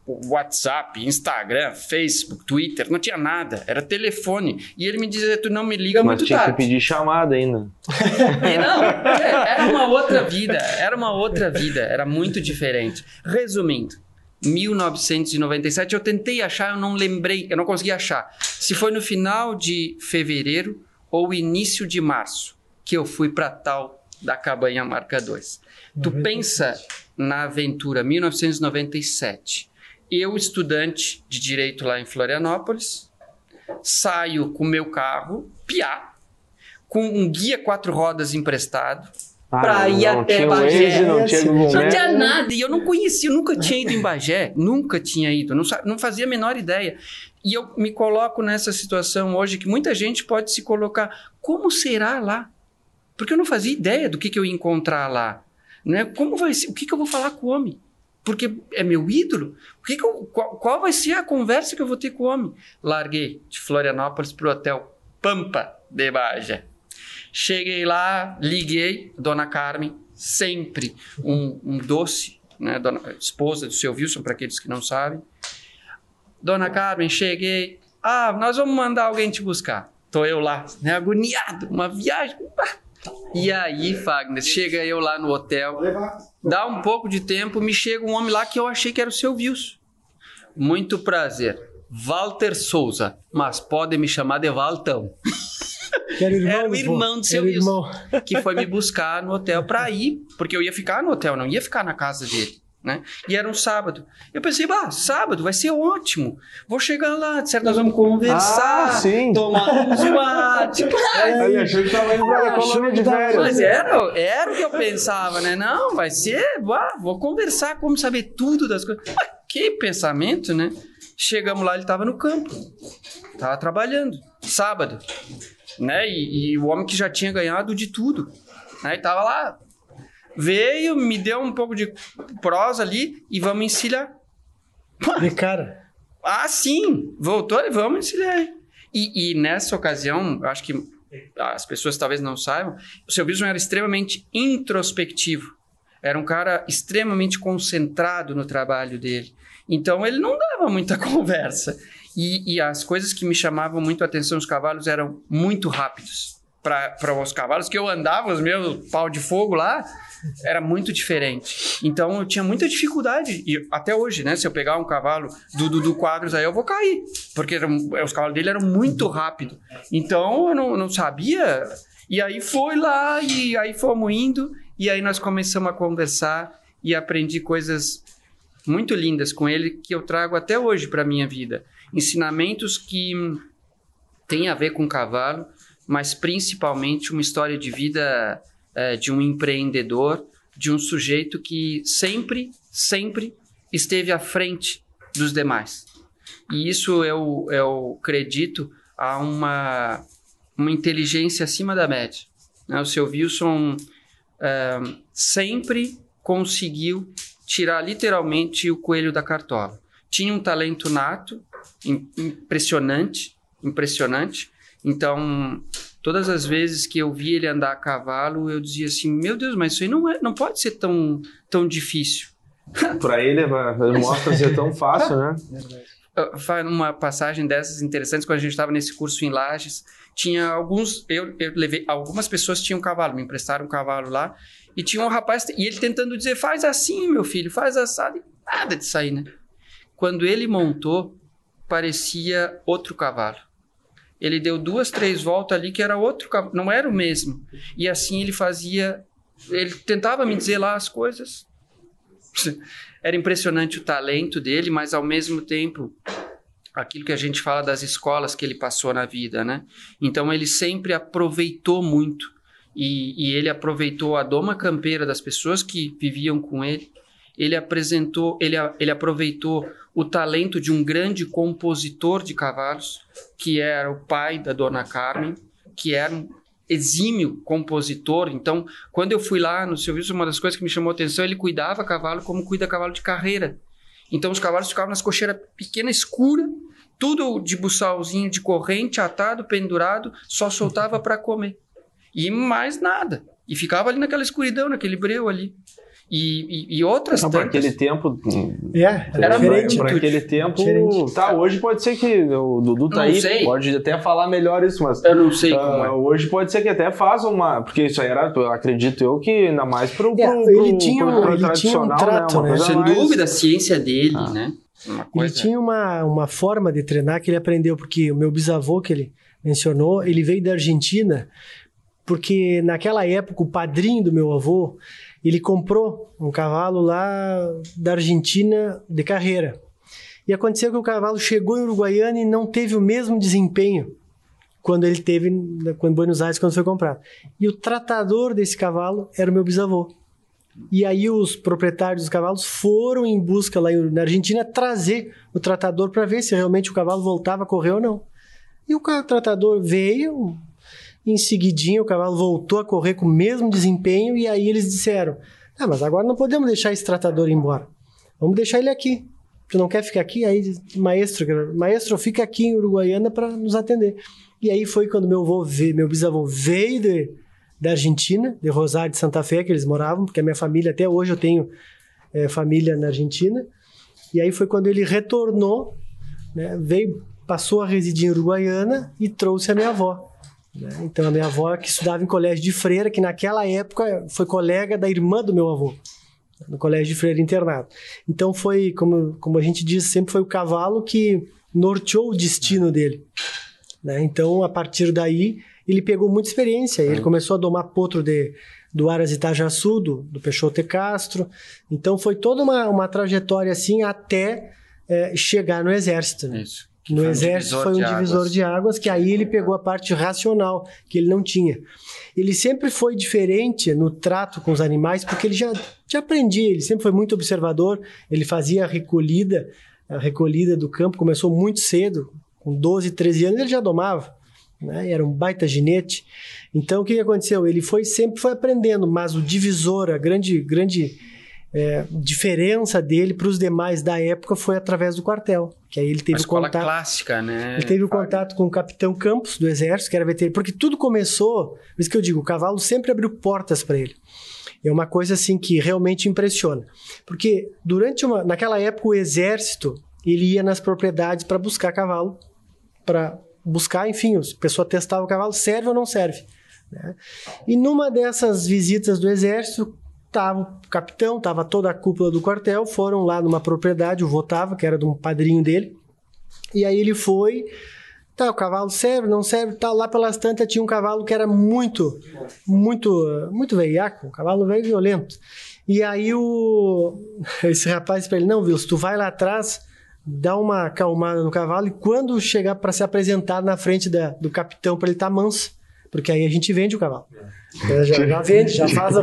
WhatsApp, Instagram, Facebook, Twitter, não tinha nada. Era telefone. E ele me dizia: tu não me liga Mas muito tinha que tarde. pedir chamada ainda. E não, é, era uma outra vida, era uma outra vida, era muito diferente. Resumindo, 1997, eu tentei achar, eu não lembrei, eu não consegui achar. Se foi no final de fevereiro ou início de março que eu fui para tal da cabanha marca 2. Tu 97. pensa na aventura 1997. Eu, estudante de direito lá em Florianópolis, saio com meu carro, piá, com um guia quatro rodas emprestado, Ah, ir não até tinha Bagé. Waze, não tinha não Maps. tinha nada, e eu não conhecia, eu nunca tinha ido em Bagé, nunca tinha ido, não, não fazia a menor ideia. E eu me coloco nessa situação hoje que muita gente pode se colocar, como será lá? Porque eu não fazia ideia do que, que eu ia encontrar lá. Né? Como vai ser? O que, que eu vou falar com o homem? Porque é meu ídolo? Que que eu- qual, qual vai ser a conversa que eu vou ter com o homem? Larguei de Florianópolis para o hotel Pampa de Bagé. Cheguei lá, liguei, Dona Carmen, sempre um, um doce, né? Dona, esposa do seu Wilson, para aqueles que não sabem. Dona Carmen, cheguei. Ah, nós vamos mandar alguém te buscar. Tô eu lá, né? Agoniado, uma viagem. Ah. E aí, Fagner, chega eu lá no hotel, dá um pouco de tempo, me chega um homem lá que eu achei que era o seu Wilson. Muito prazer. Walter Souza, mas podem me chamar de Valtão. Era o irmão, Era o irmão do seu Wilson. irmão. que foi me buscar no hotel pra ir, porque eu ia ficar no hotel, não ia ficar na casa dele, né? E era um sábado. Eu pensei, bah, sábado vai ser ótimo. Vou chegar lá, de certo, nós vamos conversar, Ah, sim. tomar uns mate. Ele achou que tava indo pra Achou colônia de férias. Mas era, era o que eu pensava, né? Não, vai ser, bah, vou conversar, como saber tudo das coisas. Mas que pensamento, né? Chegamos lá, ele estava no campo, estava trabalhando, sábado, né? E, e o homem que já tinha ganhado de tudo, né? E tava lá, veio, me deu um pouco de prosa ali e vamos encilhar. De cara. Ah, sim, voltou e vamos encilhar. aí. E, e nessa ocasião, acho que as pessoas talvez não saibam, o seu Wilson era extremamente introspectivo. Era um cara extremamente concentrado no trabalho dele. Então ele não dava muita conversa. E, e as coisas que me chamavam muito a atenção, os cavalos eram muito rápidos. Para os cavalos que eu andava, os meus pau de fogo lá, era muito diferente. Então eu tinha muita dificuldade, e até hoje, né? Se eu pegar um cavalo do Dudu Quadros aí, eu vou cair, porque eram- os cavalos dele eram muito rápidos. Então eu não, não sabia. E aí foi lá, e aí fomos indo, e aí nós começamos a conversar e aprendi coisas muito lindas com ele que eu trago até hoje para minha vida. Ensinamentos que têm a ver com cavalo, mas principalmente uma história de vida eh, de um empreendedor, de um sujeito que sempre, sempre esteve à frente dos demais. E isso eu, eu acredito a uma, uma inteligência acima da média. né? O seu Wilson eh, sempre conseguiu tirar literalmente o coelho da cartola. Tinha um talento nato, impressionante, impressionante. Então, todas as vezes que eu vi ele andar a cavalo, eu dizia assim: Meu Deus, mas isso aí não, é, não pode ser tão, tão difícil. Para ele, mostra ser tão fácil, né? Faz uma passagem dessas interessantes quando a gente estava nesse curso em Lages. Tinha alguns, eu, eu levei, algumas pessoas tinham cavalo, me emprestaram um cavalo lá e tinha um rapaz e ele tentando dizer faz assim, meu filho, faz assado, e nada de sair, né? Quando ele montou, parecia outro cavalo. Ele deu duas, três voltas ali que era outro cavalo, não era o mesmo. E assim ele fazia, ele tentava me dizer lá as coisas. Era impressionante o talento dele, mas ao mesmo tempo aquilo que a gente fala das escolas que ele passou na vida, né? Então ele sempre aproveitou muito e, e ele aproveitou a doma campeira das pessoas que viviam com ele. Ele apresentou, ele, ele aproveitou o talento de um grande compositor de cavalos, que era o pai da Dona Carmen, que era um exímio compositor. Então, quando eu fui lá no serviço, uma das coisas que me chamou a atenção, ele cuidava cavalo como cuida cavalo de carreira. Então, os cavalos ficavam nas cocheiras pequena, escura, tudo de buçalzinho de corrente, atado, pendurado, só soltava para comer. E mais nada. E ficava ali naquela escuridão, naquele breu ali. E, e, e outras Não, para aquele tempo. É, era diferente. Para aquele tempo. Diferente. Tá, hoje pode ser que. O Dudu tá aí, sei. pode até falar melhor isso, mas. Eu não sei uh, como é. Hoje pode ser que até faz uma. Porque isso aí era, acredito eu, que ainda mais pro. É, pro, ele tinha, pro, pro ele tinha um trato, né? né? Sem mais... dúvida, a ciência dele, ah. né? Ele tinha uma, uma forma de treinar que ele aprendeu, porque o meu bisavô, que ele mencionou, ele veio da Argentina, porque naquela época o padrinho do meu avô ele comprou um cavalo lá da Argentina de carreira. E aconteceu que o cavalo chegou em Uruguaiana e não teve o mesmo desempenho quando ele teve em Buenos Aires quando foi comprado. E o tratador desse cavalo era o meu bisavô. E aí os proprietários dos cavalos foram em busca lá na Argentina trazer o tratador para ver se realmente o cavalo voltava a correr ou não. E o tratador veio, em seguidinho, o cavalo voltou a correr com o mesmo desempenho e aí eles disseram: Ah, mas agora não podemos deixar esse tratador ir embora. Vamos deixar ele aqui. Tu não quer ficar aqui? Aí, maestro, maestro, fica aqui em Uruguaiana para nos atender. E aí foi quando meu avô, meu bisavô veio de, da Argentina, de Rosário de Santa Fé, que eles moravam, porque a minha família, até hoje eu tenho é, família na Argentina. E aí foi quando ele retornou, né, veio, passou a residir em Uruguaiana e trouxe a minha avó. Né? Então, a minha avó, que estudava em colégio de freira, que naquela época foi colega da irmã do meu avô, no colégio de freira internado. Então, foi, como, como a gente diz, sempre foi o cavalo que norteou o destino dele. Né? Então, a partir daí, ele pegou muita experiência. Ele começou a domar potro de, do Aras Itajaçu, do, do Peixoto Castro. Então, foi toda uma, uma trajetória assim até é, chegar no exército. Né? Isso no foi exército um foi um divisor águas. de águas que aí ele pegou a parte racional que ele não tinha. Ele sempre foi diferente no trato com os animais porque ele já, já aprendia, ele sempre foi muito observador, ele fazia a recolhida, a recolhida do campo, começou muito cedo, com 12, 13 anos ele já domava, né? Era um baita ginete. Então o que aconteceu? Ele foi sempre foi aprendendo, mas o divisor, a grande grande é, diferença dele para os demais da época foi através do quartel. Que aí ele teve o contato. clássica, né? Ele teve o contato com o capitão Campos do Exército, que era veterinário, porque tudo começou. Por isso que eu digo, o cavalo sempre abriu portas para ele. É uma coisa assim que realmente impressiona. Porque durante uma. Naquela época, o exército ele ia nas propriedades para buscar cavalo, para buscar, enfim, a pessoa testava o cavalo, serve ou não serve. Né? E numa dessas visitas do exército, Tava o capitão, tava toda a cúpula do quartel, foram lá numa propriedade, o Votava, que era de um padrinho dele. E aí ele foi, tá, o cavalo serve, não serve, tá, lá pelas tantas tinha um cavalo que era muito, muito, muito veiaco, um cavalo velho violento. E aí o esse rapaz para ele, não, viu, se tu vai lá atrás, dá uma acalmada no cavalo e quando chegar para se apresentar na frente da, do capitão para ele estar tá manso, porque aí a gente vende o cavalo. É, já, já vende, já faz a,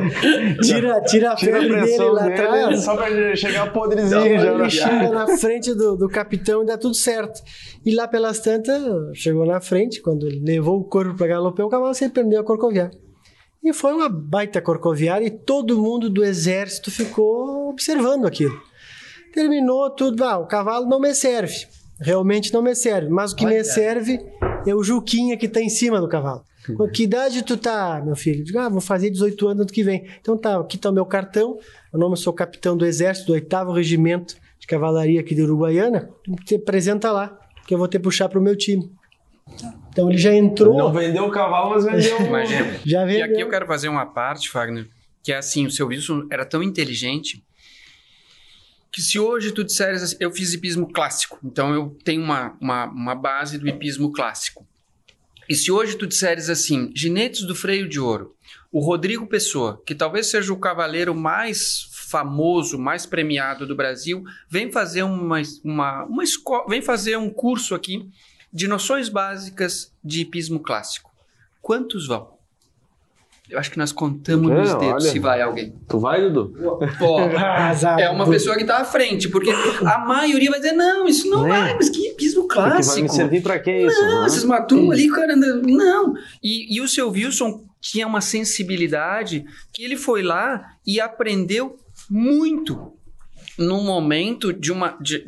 tira, tira a tira febre a dele lá atrás. Só pra chegar podrezinho. Então, ele chega na frente do, do capitão e dá tudo certo. E lá pelas tantas, chegou na frente, quando ele levou o corpo para galopar, o cavalo sempre prendeu a corcoviar. E foi uma baita corcoviária e todo mundo do exército ficou observando aquilo. Terminou tudo, ah, o cavalo não me serve. Realmente não me serve. Mas o que me serve é o Juquinha que está em cima do cavalo. Com que idade tu tá, meu filho? Digo, ah, vou fazer 18 anos ano que vem. Então tá, aqui tá o meu cartão. Meu nome eu sou capitão do exército do 8 Regimento de Cavalaria aqui de Uruguaiana. Você apresenta lá, que eu vou ter que puxar pro meu time. Então ele já entrou. Não vendeu o cavalo, mas vendeu o... Imagina. Já E vendeu. aqui eu quero fazer uma parte, Fagner, que é assim, o seu Wilson era tão inteligente que se hoje tu disseres assim, eu fiz hipismo clássico, então eu tenho uma, uma, uma base do hipismo clássico. E se hoje tu disseres assim, ginetes do freio de ouro, o Rodrigo Pessoa, que talvez seja o cavaleiro mais famoso, mais premiado do Brasil, vem fazer uma, uma, uma escola, vem fazer um curso aqui de noções básicas de hipismo clássico. Quantos vão? Eu acho que nós contamos É, nos dedos olha. se vai alguém. Tu vai, Dudu? Pô, é uma pessoa que tá à frente, porque a maioria vai dizer, não, isso não Né? vai, mas que hipismo Porque vai clássico. me servir pra quê isso? Não, né? esses matum ali, cara, não. E, e o seu Wilson tinha uma sensibilidade que ele foi lá e aprendeu muito num momento de uma. de-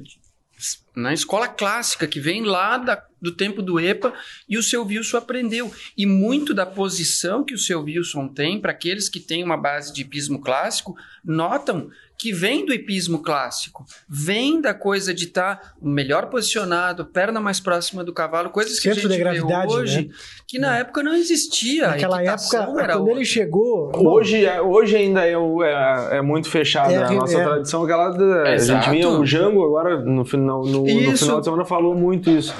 na escola clássica, que vem lá da- do tempo do EPA, e o seu Wilson aprendeu. E muito da posição que o seu Wilson tem, para aqueles que têm uma base de hipismo clássico, notam que vem do hipismo clássico, vem da coisa de estar melhor posicionado, perna mais próxima do cavalo, coisas que a Centro gente de vê gravidade, hoje, né? que na época não existia. Naquela época, era quando outra. ele chegou. Hoje, é- hoje ainda é, é, é muito fechada É, a nossa é. tradição. Aquela, da- a gente vinha, o Jango agora no final, no, no final de semana falou muito isso.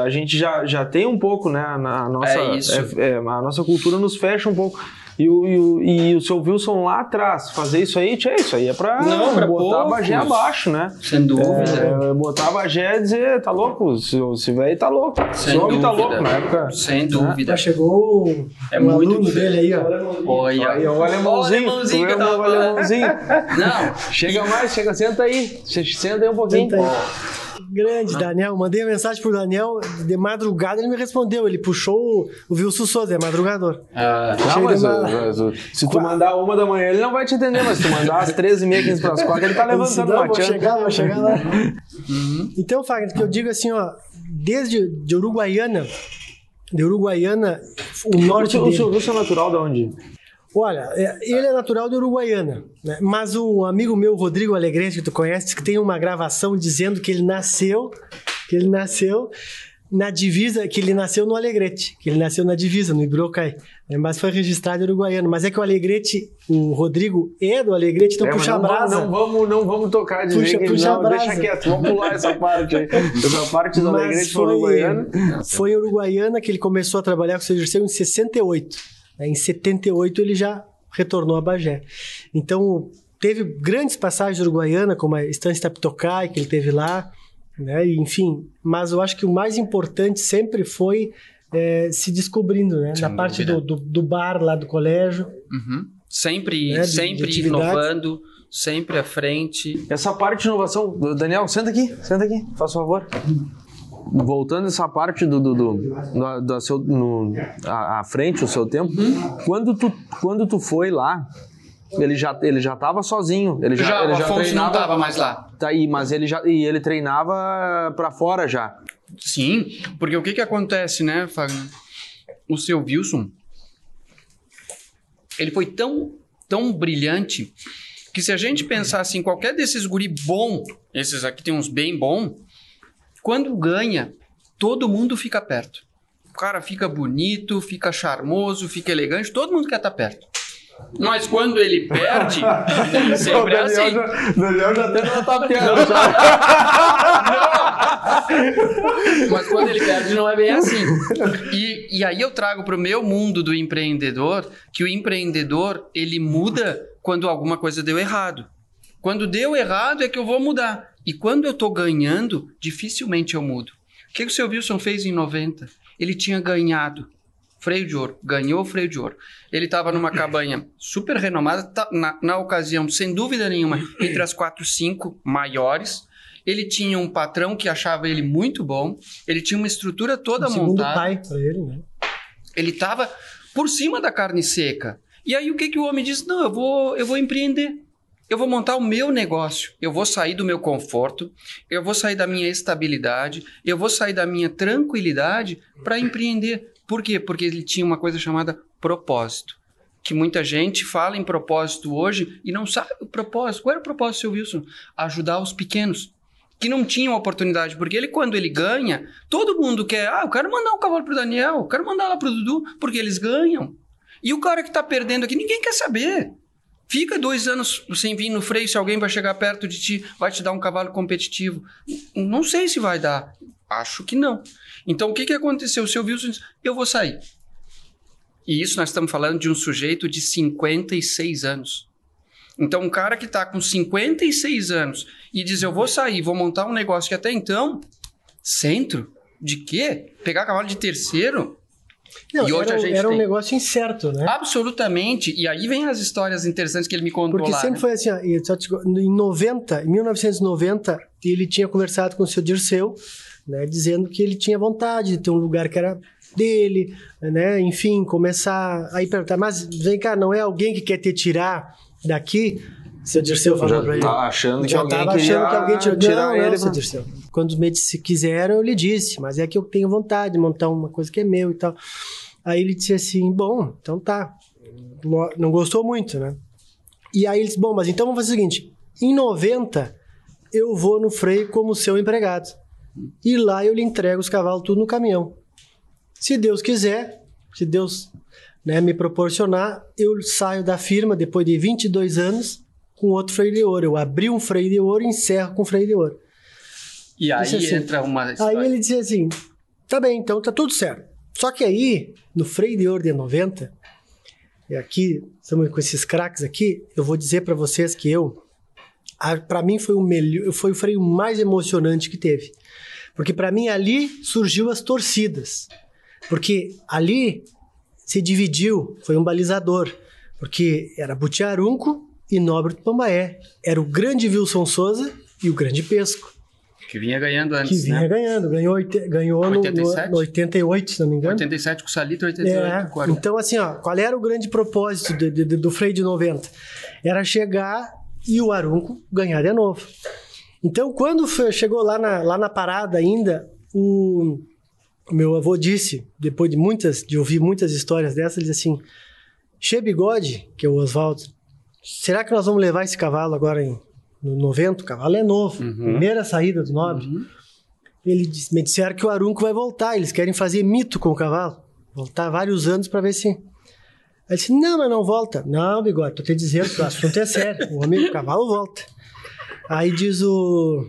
A gente já, já tem um pouco, né? Na, a nossa, É isso. é- é, a nossa cultura nos fecha um pouco. E o, e, o, e o seu Wilson lá atrás, fazer isso aí, tchê, isso aí é pra, Não, pra botar a Bagé poucos. abaixo, né? Sem dúvida. É, botar a Bagé e dizer, tá louco? Se, se velho tá louco. Sem Se homem tá dúvida. louco na época. Sem dúvida. já chegou um, É um muito aluno dele aí, ó. Olha, o alemãozinho. O alemãozinho que eu o tava falando. Não, Chega mais, chega, senta aí. Senta aí um pouquinho. Senta aí. Grande, Daniel. Mandei uma mensagem pro Daniel de madrugada, ele me respondeu. Ele puxou o, o Wilson Souza, é madrugador. ah, Não, mas, o- uma- mas o- se tu mandar uma da manhã, ele não vai te entender, mas se tu mandar às 13h30, 15 para as 4, ele tá levantando não, uma vou chegar, vou chegar lá. uhum. Então, Fagner, que eu digo assim, ó, desde de Uruguaiana, de Uruguaiana, o norte O dele. seu Wilson é natural de onde? Olha, é, ele é natural de Uruguaiana, né? mas um amigo meu, Rodrigo Alegrete, que tu conhece, que tem uma gravação dizendo que ele nasceu, que ele nasceu na divisa, que ele nasceu no Alegrete, que ele nasceu na divisa, no Ibrocai, né? mas foi registrado em Uruguaiano. Mas é que o Alegrete, o Rodrigo é do Alegrete, então É, puxa a não, vamos, brasa. não, vamos, não vamos tocar de Puxa- puxa a não, brasa. deixa quieto, vamos pular essa parte aí. Essa parte do Mas Alegrete foi- foi Uruguaiano. Foi em Uruguaiana que ele começou a trabalhar com o seu Dirceu em 68. Né? Em 78 ele já retornou a Bagé. Então, teve grandes passagens de Uruguaiana, como a Estância Tapitocai, que ele teve lá, né? E, enfim. Mas eu acho que o mais importante sempre foi eh, se descobrindo, né? Sem Na parte do, do, do bar lá do colégio. Uhum. Sempre, Né, de- de sempre atividades. inovando, sempre à frente. Essa parte de inovação, Daniel, senta aqui, senta aqui, faz favor. Voltando essa parte do, do, do, do- do seu, no, à, à frente, o seu tempo, quando, tu, quando tu foi lá, ele já, ele já tava sozinho, ele já, Já, ele já Afonso não treinava, estava mais lá. Tá aí, mas ele já e ele treinava pra fora já. Sim, porque o que que acontece, né, Fagner? O seu Wilson, ele foi tão, tão brilhante que se a gente pensasse em qualquer desses guri bom, esses aqui tem uns bem bom, quando ganha, todo mundo fica perto. O cara fica bonito, fica charmoso, fica elegante, todo mundo quer estar perto. Mas quando ele perde, nem sempre é assim. Daniel já teve uma tapeada Mas quando ele perde, não é bem assim. E, e aí eu trago para o meu mundo do empreendedor que o empreendedor ele muda quando alguma coisa deu errado. Quando deu errado é que eu vou mudar. E quando eu estou ganhando, dificilmente eu mudo. O que, o seu Wilson fez em 90? Ele tinha ganhado freio de ouro, ganhou freio de ouro. Ele estava numa cabanha super renomada, tá- na, na ocasião, sem dúvida nenhuma, entre as quatro, cinco maiores. Ele tinha um patrão que achava ele muito bom, ele tinha uma estrutura toda segundo montada pai para ele, né? ele estava por cima da carne seca. E aí o que, que o homem diz? Não, eu vou, eu vou empreender. Eu vou montar o meu negócio. Eu vou sair do meu conforto, eu vou sair da minha estabilidade, eu vou sair da minha tranquilidade para empreender. Por quê? Porque ele tinha uma coisa chamada propósito. Que muita gente fala em propósito hoje e não sabe o propósito. Qual era o propósito, seu Wilson? Ajudar os pequenos que não tinham oportunidade, porque ele, quando ele ganha, todo mundo quer, ah, eu quero mandar um cavalo pro Daniel, eu quero mandar lá pro Dudu, porque eles ganham. E o cara que tá perdendo aqui, ninguém quer saber. Fica dois anos sem vir no freio, se alguém vai chegar perto de ti, vai te dar um cavalo competitivo. Não sei se vai dar. Acho que não. Então, o que, que aconteceu? O seu Wilson disse, eu vou sair. E isso nós estamos falando de um sujeito de 56 anos. Então, um cara que está com 56 anos e diz: Eu vou sair, vou montar um negócio que até então, centro? De quê? Pegar cavalo de terceiro? Não, E hoje era, a gente era um tem- negócio incerto, né? Absolutamente. E aí vem as histórias interessantes que ele me contou Porque lá. sempre né? foi assim, ó, em 90, em 1990, ele tinha conversado com o seu Dirceu, né, dizendo que ele tinha vontade de ter um lugar que era dele, né, enfim, começar aí perguntar, mas vem cá, não é alguém que quer te tirar daqui? Seu Dirceu falou pra ele. tá achando que Já alguém tava achando que alguém tirou. tirar não, ele. não, seu pra- Dirceu. Quando os médicos quiseram, eu lhe disse, mas é que eu tenho vontade de montar uma coisa que é meu e tal. Aí ele disse assim, bom, então tá. Não- Não gostou muito, né? E aí ele disse, bom, mas então vamos fazer o seguinte, em 90 eu vou no freio como seu empregado. E lá eu lhe entrego os cavalos tudo no caminhão. Se Deus quiser, se Deus né, me proporcionar, eu saio da firma depois de 22 anos com outro freio de ouro. Eu abri um freio de ouro e encerro com freio de ouro. E aí assim, entra uma Aí história. ele dizia assim: tá bem, então tá tudo certo. Só que aí, no freio de ouro de 90, e aqui, estamos com esses craques aqui, eu vou dizer para vocês que eu, a- pra mim foi o melhor, foi o freio mais emocionante que teve. Porque pra mim ali surgiu as torcidas. Porque ali se dividiu, foi um balizador. Porque era Butiarunco e Nobre do Pambaé. Era o grande Wilson Souza e o grande Pesco Que vinha ganhando que antes, vinha né? ganhando. Ganhou, ganhou no, no, 87? no 88, se não me engano. 87 com o Salito, 88 É, com então assim, ó, qual era o grande propósito de- de- do freio de 90? Era chegar e o Arunco ganhar de novo. Então, quando foi- chegou lá na, lá na parada ainda, o meu avô disse, depois de muitas, de ouvir muitas histórias dessas, ele disse assim, Che Bigode, que é o Oswaldo, será que nós vamos levar esse cavalo agora em no 90? O cavalo é novo, Uhum. primeira saída do Nobre. Ele disse, me disseram que o Arunco vai voltar, eles querem fazer mito com o cavalo. Voltar vários anos para ver se. Aí disse: Não, mas não volta. Não, bigode, tô te dizendo que o assunto é sério. O homem, o cavalo volta. Aí diz o.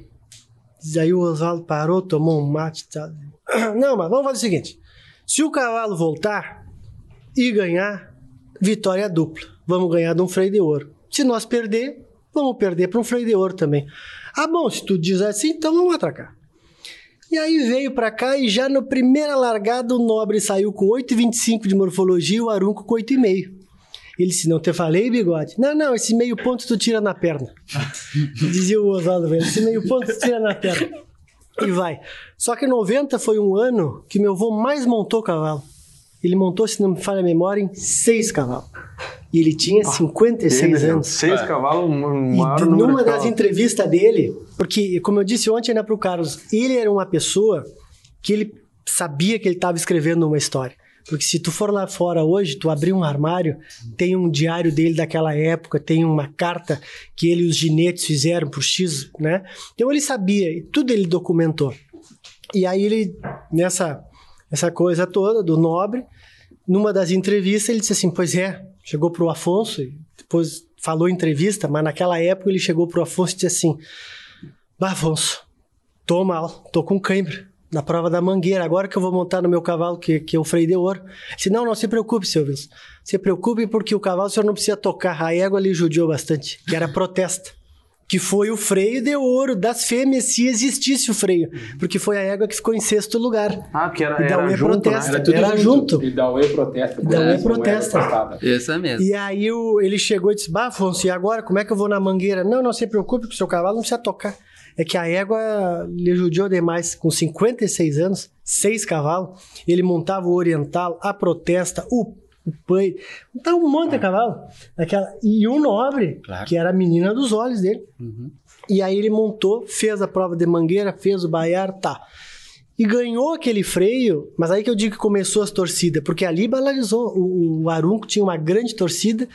Diz aí o Oswaldo parou, tomou um mate e tal. Não, mas vamos fazer o seguinte: se o cavalo voltar e ganhar, vitória dupla. Vamos ganhar de um freio de ouro. Se nós perder, vamos perder para um freio de ouro também. Ah, bom, se tu diz assim, então vamos atracar. E aí veio pra cá e já na primeira largada o Nobre saiu com 8,25 de morfologia e o Arunco com 8,5. Ele disse, não te falei, bigode? Não, não, esse meio ponto tu tira na perna. Dizia o Oswaldo velho, esse meio ponto tu tira na perna. E vai. Só que 90 foi um ano que meu avô mais montou cavalo. Ele montou, se não me falha a memória, em seis cavalos. E ele tinha 56 anos. Seis cavalos, um E maior número numa de das entrevistas dele, porque, como eu disse ontem né, para o Carlos, ele era uma pessoa que ele sabia que ele estava escrevendo uma história. Porque se tu for lá fora hoje, tu abrir um armário, tem um diário dele daquela época, tem uma carta que ele e os ginetes fizeram pro X, né? Então ele sabia, e tudo ele documentou. E aí ele, nessa essa coisa toda do nobre, numa das entrevistas ele disse assim, pois é, chegou pro Afonso, e depois falou em entrevista, mas naquela época ele chegou pro Afonso e disse assim, bah, Afonso, tô mal, tô com cãibra na prova da mangueira, agora que eu vou montar no meu cavalo, que, que o freio de ouro. Disse, não, não se preocupe, seu Wilson, se preocupe porque o cavalo o senhor não precisa tocar, a égua lhe judiou bastante, que era protesta que foi o freio de ouro das fêmeas, se existisse o freio, porque foi a égua que ficou em sexto lugar. Ah, porque era, E da era UE junto, protesta. né? Era tudo Era junto. junto. E da UE protesta. Da UE não era protesta. protestada. Essa mesmo. E aí o- ele chegou e disse: Bah, Afonso, e agora como é que eu vou na mangueira? Não, não se preocupe, que o seu cavalo não precisa tocar. É que a égua lhe judiou demais. Com 56 anos, seis cavalos, ele montava o oriental, a protesta, o o pai. Tá um monte de cavalo. Aquela, e o nobre, Claro. que era a menina dos olhos dele. E aí ele montou, fez a prova de mangueira, fez o baiar, tá. E ganhou aquele freio, mas aí que eu digo que começou as torcidas, porque ali balarizou. O, o Arunco tinha uma grande torcida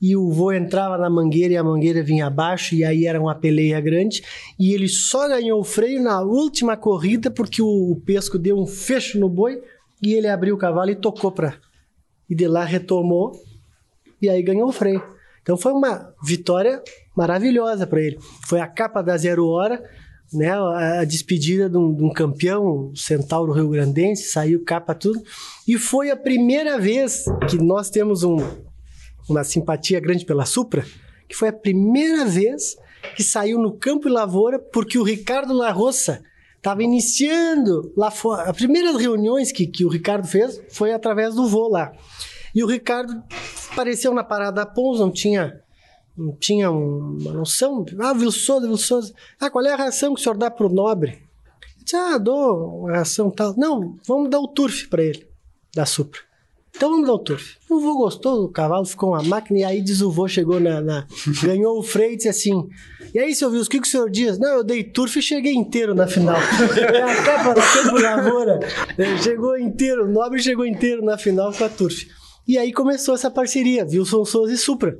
e o vô entrava na mangueira e a mangueira vinha abaixo, e aí era uma peleia grande. E ele só ganhou o freio na última corrida porque o, o pesco deu um fecho no boi e ele abriu o cavalo e tocou pra. E de lá retomou e aí ganhou o freio. Então foi uma vitória maravilhosa para ele. Foi a capa da Zero Hora, né? A despedida de um, de um campeão, o Centauro Rio Grandense, saiu capa tudo. E foi a primeira vez que nós temos um, uma simpatia grande pela Supra, que foi a primeira vez que saiu no Campo e Lavoura, porque o Ricardo La Roça estava iniciando lá fora. As primeiras reuniões que, que o Ricardo fez foi através do voo lá. E o Ricardo apareceu na parada da Pons, não tinha, não tinha uma noção. Ah, Wilson, Wilson. Ah, qual é a ração que o senhor dá pro nobre? Eu disse, ah, dou uma ração tal. Não, vamos dar o turf para ele, da Supra. Então vamos dar o turf. O vô gostou, o cavalo ficou uma máquina, e aí diz o vô, chegou na. na- ganhou o freio e disse assim: E aí, seu Wilson, o que, que o senhor diz? Não, eu dei turf e cheguei inteiro na final. É a capa do Campo Lavoura. É, Chegou inteiro, o nobre chegou inteiro na final com a turf. E aí começou essa parceria, Wilson Souza e Supra.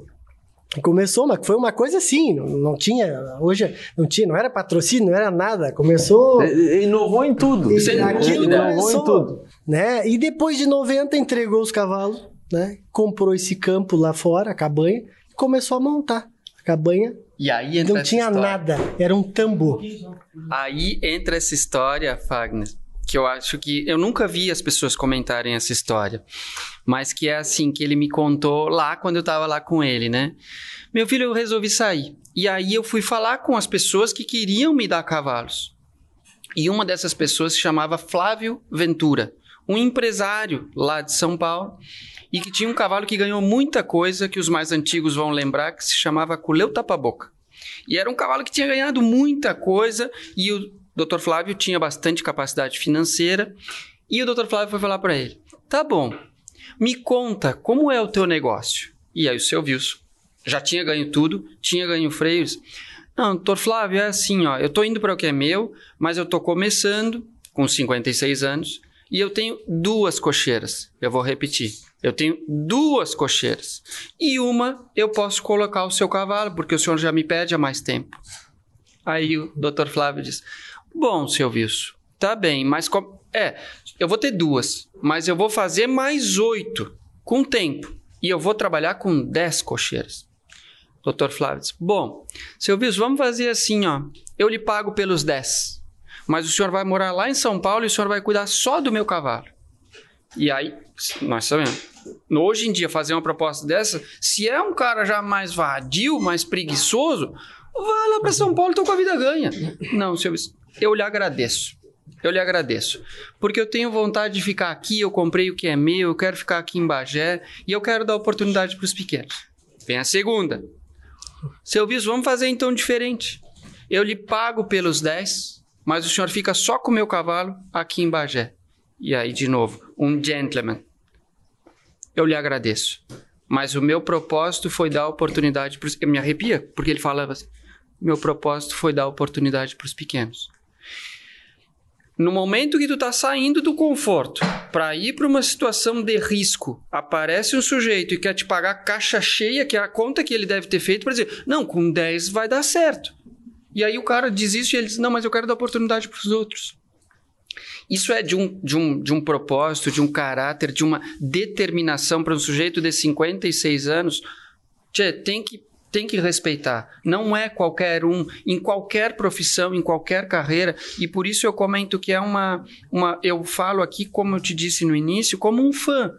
Começou, mas foi uma coisa assim, não, não tinha, hoje não tinha, não era patrocínio, não era nada. Começou. Ele Inovou em tudo. E aquilo. Inovou em começou, tudo. Né? E depois de 90 entregou os cavalos, né? Comprou esse campo lá fora, a cabanha, e começou a montar. A cabanha E aí entra não tinha história. nada, era um tambor. Aí entra essa história, Fagner, que eu acho que eu nunca vi as pessoas comentarem essa história, mas que é assim que ele me contou lá quando eu tava lá com ele, né? Meu filho, eu resolvi sair. E aí eu fui falar com as pessoas que queriam me dar cavalos. E uma dessas pessoas se chamava Flávio Ventura, um empresário lá de São Paulo, e que tinha um cavalo que ganhou muita coisa que os mais antigos vão lembrar, que se chamava Culeu Tapa-Boca. E era um cavalo que tinha ganhado muita coisa e o Dr. Flávio tinha bastante capacidade financeira. E o Dr. Flávio foi falar para ele: "Tá bom. Me conta como é o teu negócio?" E aí o seu Wilson já tinha ganho tudo, tinha ganho freios. Não, doutor Flávio, é assim, ó, eu tô indo para o que é meu, mas eu tô começando com 56 anos e eu tenho duas cocheiras. Eu vou repetir. Eu tenho duas cocheiras. E uma eu posso colocar o seu cavalo, porque o senhor já me pede há mais tempo. Aí o doutor Flávio diz: Bom, seu Wilson, tá bem, mas. com- É, eu vou ter duas, mas eu vou fazer mais oito com tempo. E eu vou trabalhar com dez cocheiras. Doutor Flávio diz: Bom, seu Wilson, vamos fazer assim, ó. Eu lhe pago pelos dez. Mas o senhor vai morar lá em São Paulo e o senhor vai cuidar só do meu cavalo. E aí, nós sabemos. Hoje em dia, fazer uma proposta dessa, se é um cara já mais vadio, mais preguiçoso, vai lá para São Paulo e tô com a vida ganha. Não, senhor, eu lhe agradeço. Eu lhe agradeço. Porque eu tenho vontade de ficar aqui, eu comprei o que é meu, eu quero ficar aqui em Bagé e eu quero dar oportunidade para os pequenos. Vem a segunda. Seu Viso, vamos fazer então diferente. Eu lhe pago pelos 10, mas o senhor fica só com o meu cavalo aqui em Bagé. E aí, de novo, um gentleman. Eu lhe agradeço. Mas o meu propósito foi dar oportunidade para os... Me arrepia, porque ele falava assim, meu propósito foi dar oportunidade para os pequenos. No momento que tu tá saindo do conforto para ir para uma situação de risco, aparece um sujeito e quer te pagar caixa cheia, que é a conta que ele deve ter feito, para dizer: não, com 10 vai dar certo. E aí o cara desiste e ele diz: não, mas eu quero dar oportunidade para os outros. Isso é de um, de, um, de um propósito, de um caráter, de uma determinação para um sujeito de 56 anos. Tchê, tem que tem que respeitar. Não é qualquer um, em qualquer profissão, em qualquer carreira, e por isso eu comento que é uma, uma. Eu falo aqui, como eu te disse no início, como um fã.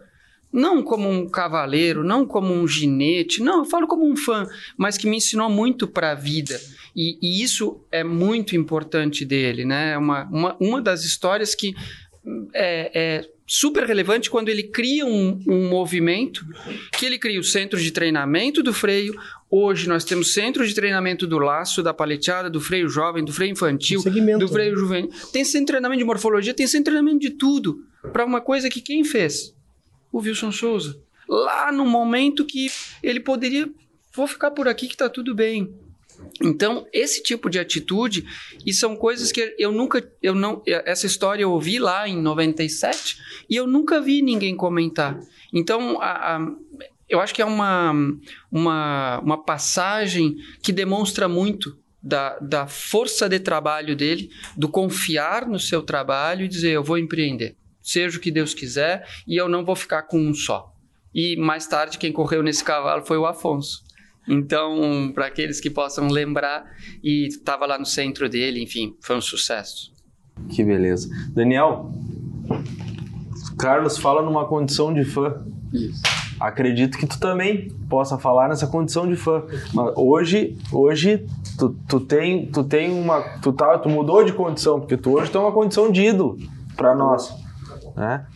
Não como um cavaleiro, não como um ginete, não, eu falo como um fã, mas que me ensinou muito para a vida. E, e, isso é muito importante dele, né? Uma, uma, uma das histórias que é, é super relevante quando ele cria um, um, movimento, que ele cria o centro de treinamento do freio. Hoje nós temos centro de treinamento do laço, da paleteada, do freio jovem, do freio infantil, do freio juvenil. Tem centro de treinamento de morfologia, tem centro de treinamento de tudo. Para uma coisa que quem fez? O Wilson Souza. lá no momento que ele poderia, vou ficar por aqui que tá tudo bem. Então, esse tipo de atitude, e são coisas que eu nunca, eu não, essa história eu ouvi lá em 97 e eu nunca vi ninguém comentar. Então, a, a, eu acho que é uma, uma, uma passagem que demonstra muito da, da força de trabalho dele, do confiar no seu trabalho e dizer: eu vou empreender, seja o que Deus quiser, e eu não vou ficar com um só. E mais tarde, quem correu nesse cavalo foi o Afonso. Então, para aqueles que possam lembrar, e estava lá no centro dele, enfim, foi um sucesso. Que beleza. Daniel, Carlos fala numa condição de fã. Isso. Acredito que tu também possa falar nessa condição de fã. Mas hoje, hoje tu, tu tem, tu tem uma, tu tá, tu mudou de condição porque tu hoje tem uma condição de ídolo para nós, né?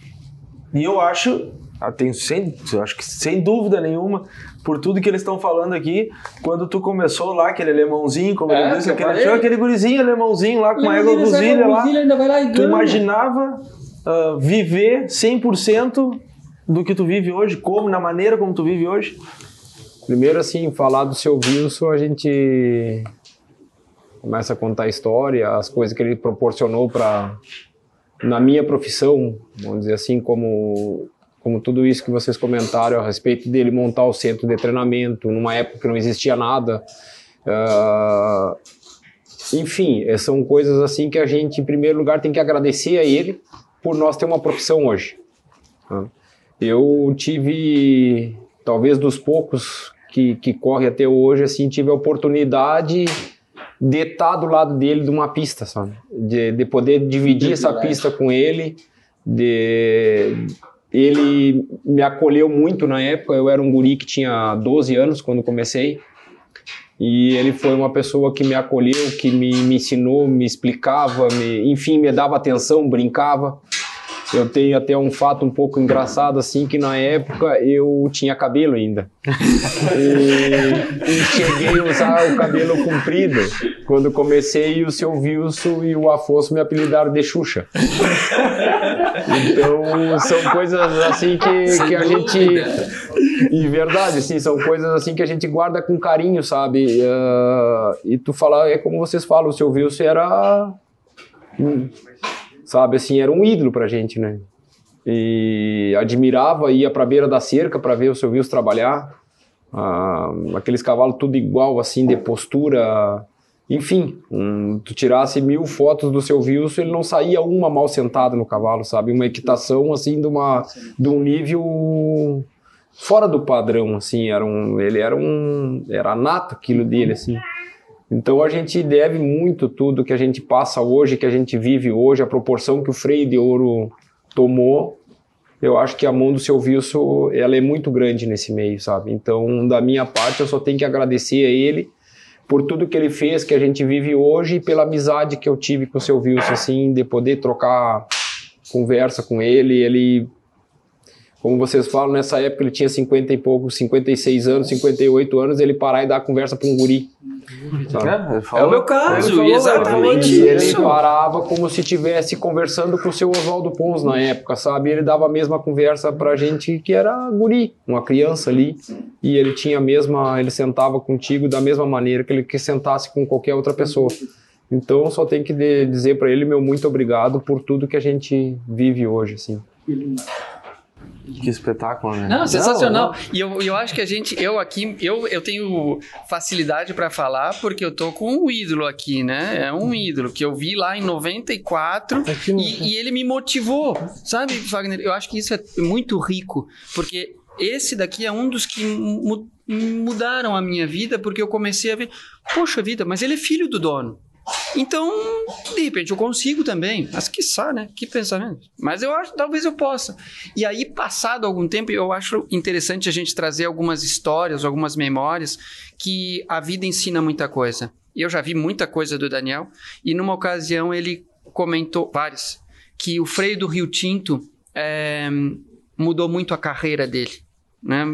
E eu acho, tenho sem, eu acho que sem dúvida nenhuma, por tudo que eles estão falando aqui, quando tu começou lá, aquele alemãozinho, como É, ele disse, aquele, tinha aquele gurizinho alemãozinho lá com uma égua guzilha lá, ainda vai lá e tu imaginava ah, viver 100% do que tu vive hoje, como, na maneira como tu vive hoje? Primeiro, assim, falar do seu Wilson, a gente começa a contar a história, as coisas que ele proporcionou para na minha profissão, vamos dizer assim, como como tudo isso que vocês comentaram a respeito dele montar o centro de treinamento numa época que não existia nada. Ah, enfim, eh, são coisas assim que a gente, em primeiro lugar, tem que agradecer a ele por nós ter uma profissão hoje. tá? Eu tive, talvez dos poucos que, que corre até hoje, assim, tive a oportunidade de estar do lado dele de uma pista, sabe? De, de poder dividir essa pista com ele, de ele me acolheu muito na época, eu era um guri que tinha 12 anos quando comecei, e ele foi uma pessoa que me acolheu, que me, me ensinou, me explicava, me, enfim, me dava atenção, brincava. Eu tenho até um fato um pouco engraçado, assim, que na época eu tinha cabelo ainda. E, e cheguei a usar o cabelo comprido. Quando comecei, o seu Wilson e o Afonso me apelidaram de Xuxa. Então, são coisas assim que, que a gente... E verdade, assim, são coisas assim que a gente guarda com carinho, sabe? Ah, e tu fala, é como vocês falam, o seu Wilson era hum, sabe assim era um ídolo pra gente né? E admirava ia pra beira da cerca para ver o seu Wilson trabalhar. Ah, aqueles cavalos tudo igual assim de postura. Enfim hum, tu tirasse mil fotos do seu Wilson ele não saía uma mal sentado no cavalo sabe? Uma equitação assim de uma de um nível fora do padrão assim. Era um ele era um era nato aquilo dele assim então a gente deve muito tudo que a gente passa hoje, que a gente vive hoje, a proporção que o freio de ouro tomou. Eu acho que a mão do seu Wilson, ela é muito grande nesse meio, sabe? Então, da minha parte, eu só tenho que agradecer a ele por tudo que ele fez, que a gente vive hoje, e pela amizade que eu tive com o seu Wilson, assim, de poder trocar conversa com ele. Ele, como vocês falam, nessa época ele tinha 50 e pouco, 56 anos, 58 anos, ele parar e dar conversa para um guri. sabe? É, ele É o meu caso, ele falou, exatamente E ele isso. parava como se estivesse conversando com o seu Oswaldo Pons na época, sabe? Ele dava a mesma conversa pra gente que era guri, uma criança ali, e ele tinha a mesma, ele sentava contigo da mesma maneira que ele que sentasse com qualquer outra pessoa. Então, só tenho que de- dizer pra ele meu muito obrigado por tudo que a gente vive hoje, assim. Que espetáculo, né? Não, sensacional. não. E eu, eu acho que a gente, eu aqui, eu, eu tenho facilidade pra falar porque eu tô com um ídolo aqui, né? É um ídolo que eu vi lá em 94 Aqui no- e, e ele me motivou, sabe, Wagner? Eu acho que isso é muito rico porque esse daqui é um dos que mu- mudaram a minha vida porque eu comecei a ver, poxa vida, mas ele é filho do dono. Então, de repente eu consigo também. Mas que né? Que pensamento. Mas eu acho, talvez eu possa. E aí, passado algum tempo, eu acho interessante a gente trazer algumas histórias, algumas memórias que a vida ensina muita coisa. Eu já vi muita coisa do Daniel. E numa ocasião ele comentou, várias, que o freio do Rio Tinto eh, mudou muito a carreira dele. Né?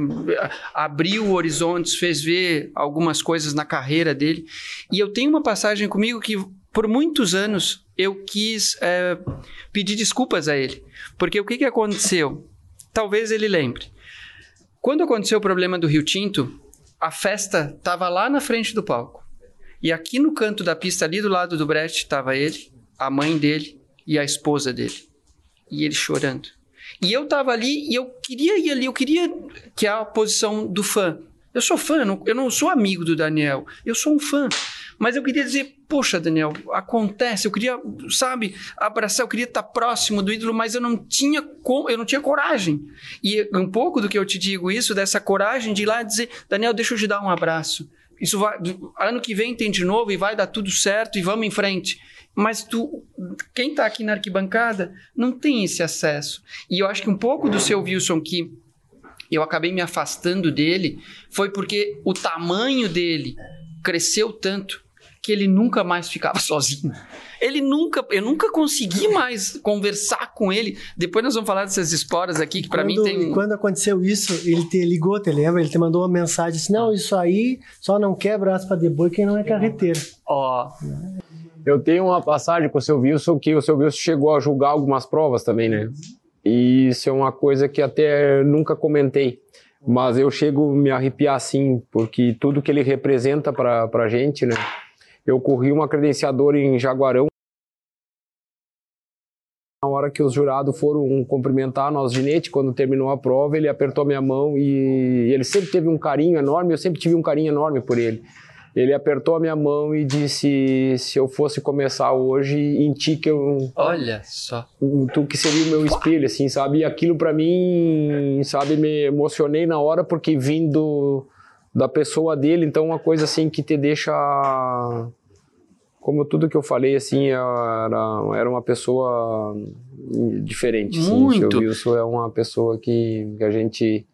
Abriu horizontes, fez ver algumas coisas na carreira dele. E eu tenho uma passagem comigo que, por muitos anos, eu quis eh, pedir desculpas a ele. Porque o que, que aconteceu? Talvez ele lembre. Quando aconteceu o problema do Rio Tinto, a festa tava lá na frente do palco. E aqui no canto da pista, ali do lado do Brecht, estava ele, a mãe dele e a esposa dele. E ele chorando. E eu tava ali e eu queria ir ali, eu queria que é a posição do fã. Eu sou fã, eu não, eu não sou amigo do Daniel, eu sou um fã. Mas eu queria dizer, poxa, Daniel, acontece, eu queria, sabe, abraçar, eu queria estar próximo do ídolo, mas eu não tinha como, eu não tinha coragem. E um pouco do que eu te digo isso, dessa coragem de ir lá dizer, Daniel, deixa eu te dar um abraço. Isso vai, ano que vem tem de novo e vai dar tudo certo e vamos em frente. Mas tu, quem está aqui na arquibancada não tem esse acesso. E eu acho que um pouco do seu Wilson que eu acabei me afastando dele foi porque o tamanho dele cresceu tanto que ele nunca mais ficava sozinho. Ele nunca, eu nunca consegui mais conversar com ele. Depois nós vamos falar dessas esporas aqui que para mim tem. Quando aconteceu isso, ele te ligou, te lembra? Ele te mandou uma mensagem assim: não, isso aí só não quebra aspa de boi quem não é carreteiro. Ó. Eu tenho uma passagem com o seu Wilson que o seu Wilson chegou a julgar algumas provas também, né? E isso é uma coisa que até nunca comentei. Mas eu chego a me arrepiar assim, porque tudo que ele representa para a gente, né? Eu corri uma credenciadora em Jaguarão. Na hora que os jurados foram cumprimentar nós ginete, quando terminou a prova, ele apertou minha mão e ele sempre teve um carinho enorme, eu sempre tive um carinho enorme por ele. Ele apertou a minha mão e disse: se eu fosse começar hoje, em ti que eu. Olha só. Tu que seria o meu espelho, assim, sabe? E aquilo para mim, sabe, me emocionei na hora porque vindo da pessoa dele, então uma coisa assim que te deixa como tudo que eu falei assim era, era uma pessoa diferente muito assim. o Wilson é uma pessoa que, que a gente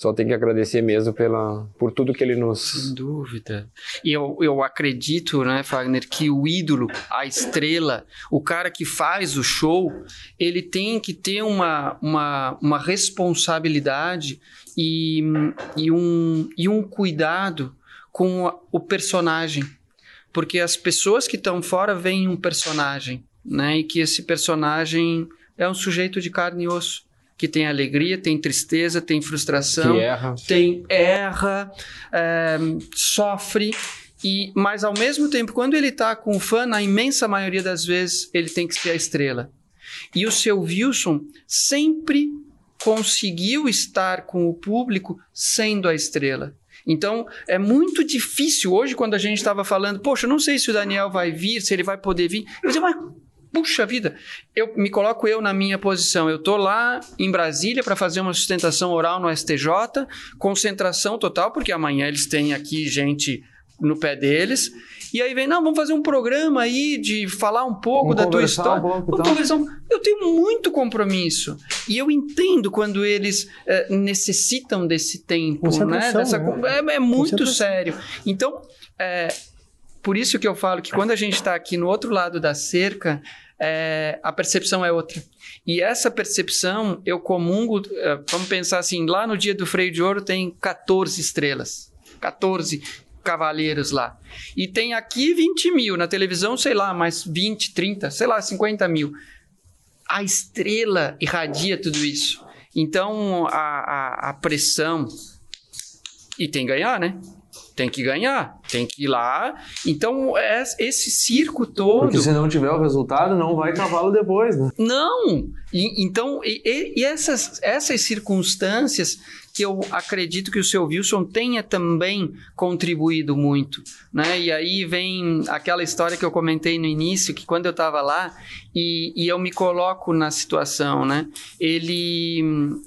só tem que agradecer mesmo pela, por tudo que ele nos. Sem dúvida. E eu, eu acredito, né, Fagner, que o ídolo, a estrela, o cara que faz o show, ele tem que ter uma, uma, uma responsabilidade e, e, um, e um cuidado com o personagem. Porque as pessoas que estão fora veem um personagem, né? E que esse personagem é um sujeito de carne e osso que tem alegria, tem tristeza, tem frustração, erra. tem erra, é, sofre. E, mas ao mesmo tempo, quando ele está com o fã, na imensa maioria das vezes, ele tem que ser a estrela. E o seu Wilson sempre conseguiu estar com o público sendo a estrela. Então, é muito difícil hoje, quando a gente estava falando, poxa, não sei se o Daniel vai vir, se ele vai poder vir. Eu disse, mas puxa vida, eu me coloco eu na minha posição. Eu tô lá em Brasília para fazer uma sustentação oral no STJ, concentração total, porque amanhã eles têm aqui gente no pé deles. E aí vem, não, vamos fazer um programa aí de falar um pouco Vamos da tua história. Vamos então. conversar Eu tenho muito compromisso. E eu entendo quando eles eh, necessitam desse tempo, né? Dessa, né? é, é muito sério. Então, é, por isso que eu falo que quando a gente está aqui no outro lado da cerca, é, a percepção é outra. E essa percepção, eu comungo, é, vamos pensar assim, lá no dia do freio de ouro tem 14 estrelas, 14 cavaleiros lá. E tem aqui 20 mil, na televisão, sei lá, mais 20, 30, sei lá, 50 mil. A estrela irradia tudo isso. Então, a, a, a pressão... E tem que ganhar, né? Tem que ganhar, tem que ir lá. Então, é- esse circo todo. Porque se não tiver o resultado, não vai cavalo depois, né? Não! E- então, e, e- essas, essas circunstâncias que eu acredito que o seu Wilson tenha também contribuído muito, né? E aí vem aquela história que eu comentei no início, que quando eu estava lá e, e eu me coloco na situação, né? Ele,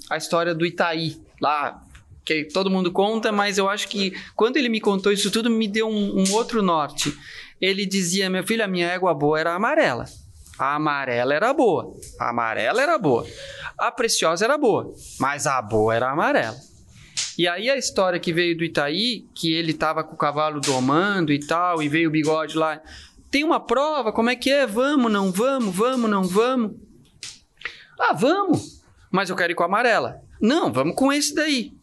a história do Itaí, lá que todo mundo conta, mas eu acho que quando ele me contou isso tudo, me deu um, um outro norte. Ele dizia, meu filho, a minha égua boa era amarela. A amarela era boa. A amarela era boa. A preciosa era boa. Mas a boa era a amarela. E aí a história que veio do Itaí, que ele estava com o cavalo domando e tal, e veio o bigode lá. Tem uma prova, como é que é? Vamos, não vamos, vamos, não vamos. Ah, vamos. Mas eu quero ir com a amarela. Não, vamos com esse daí.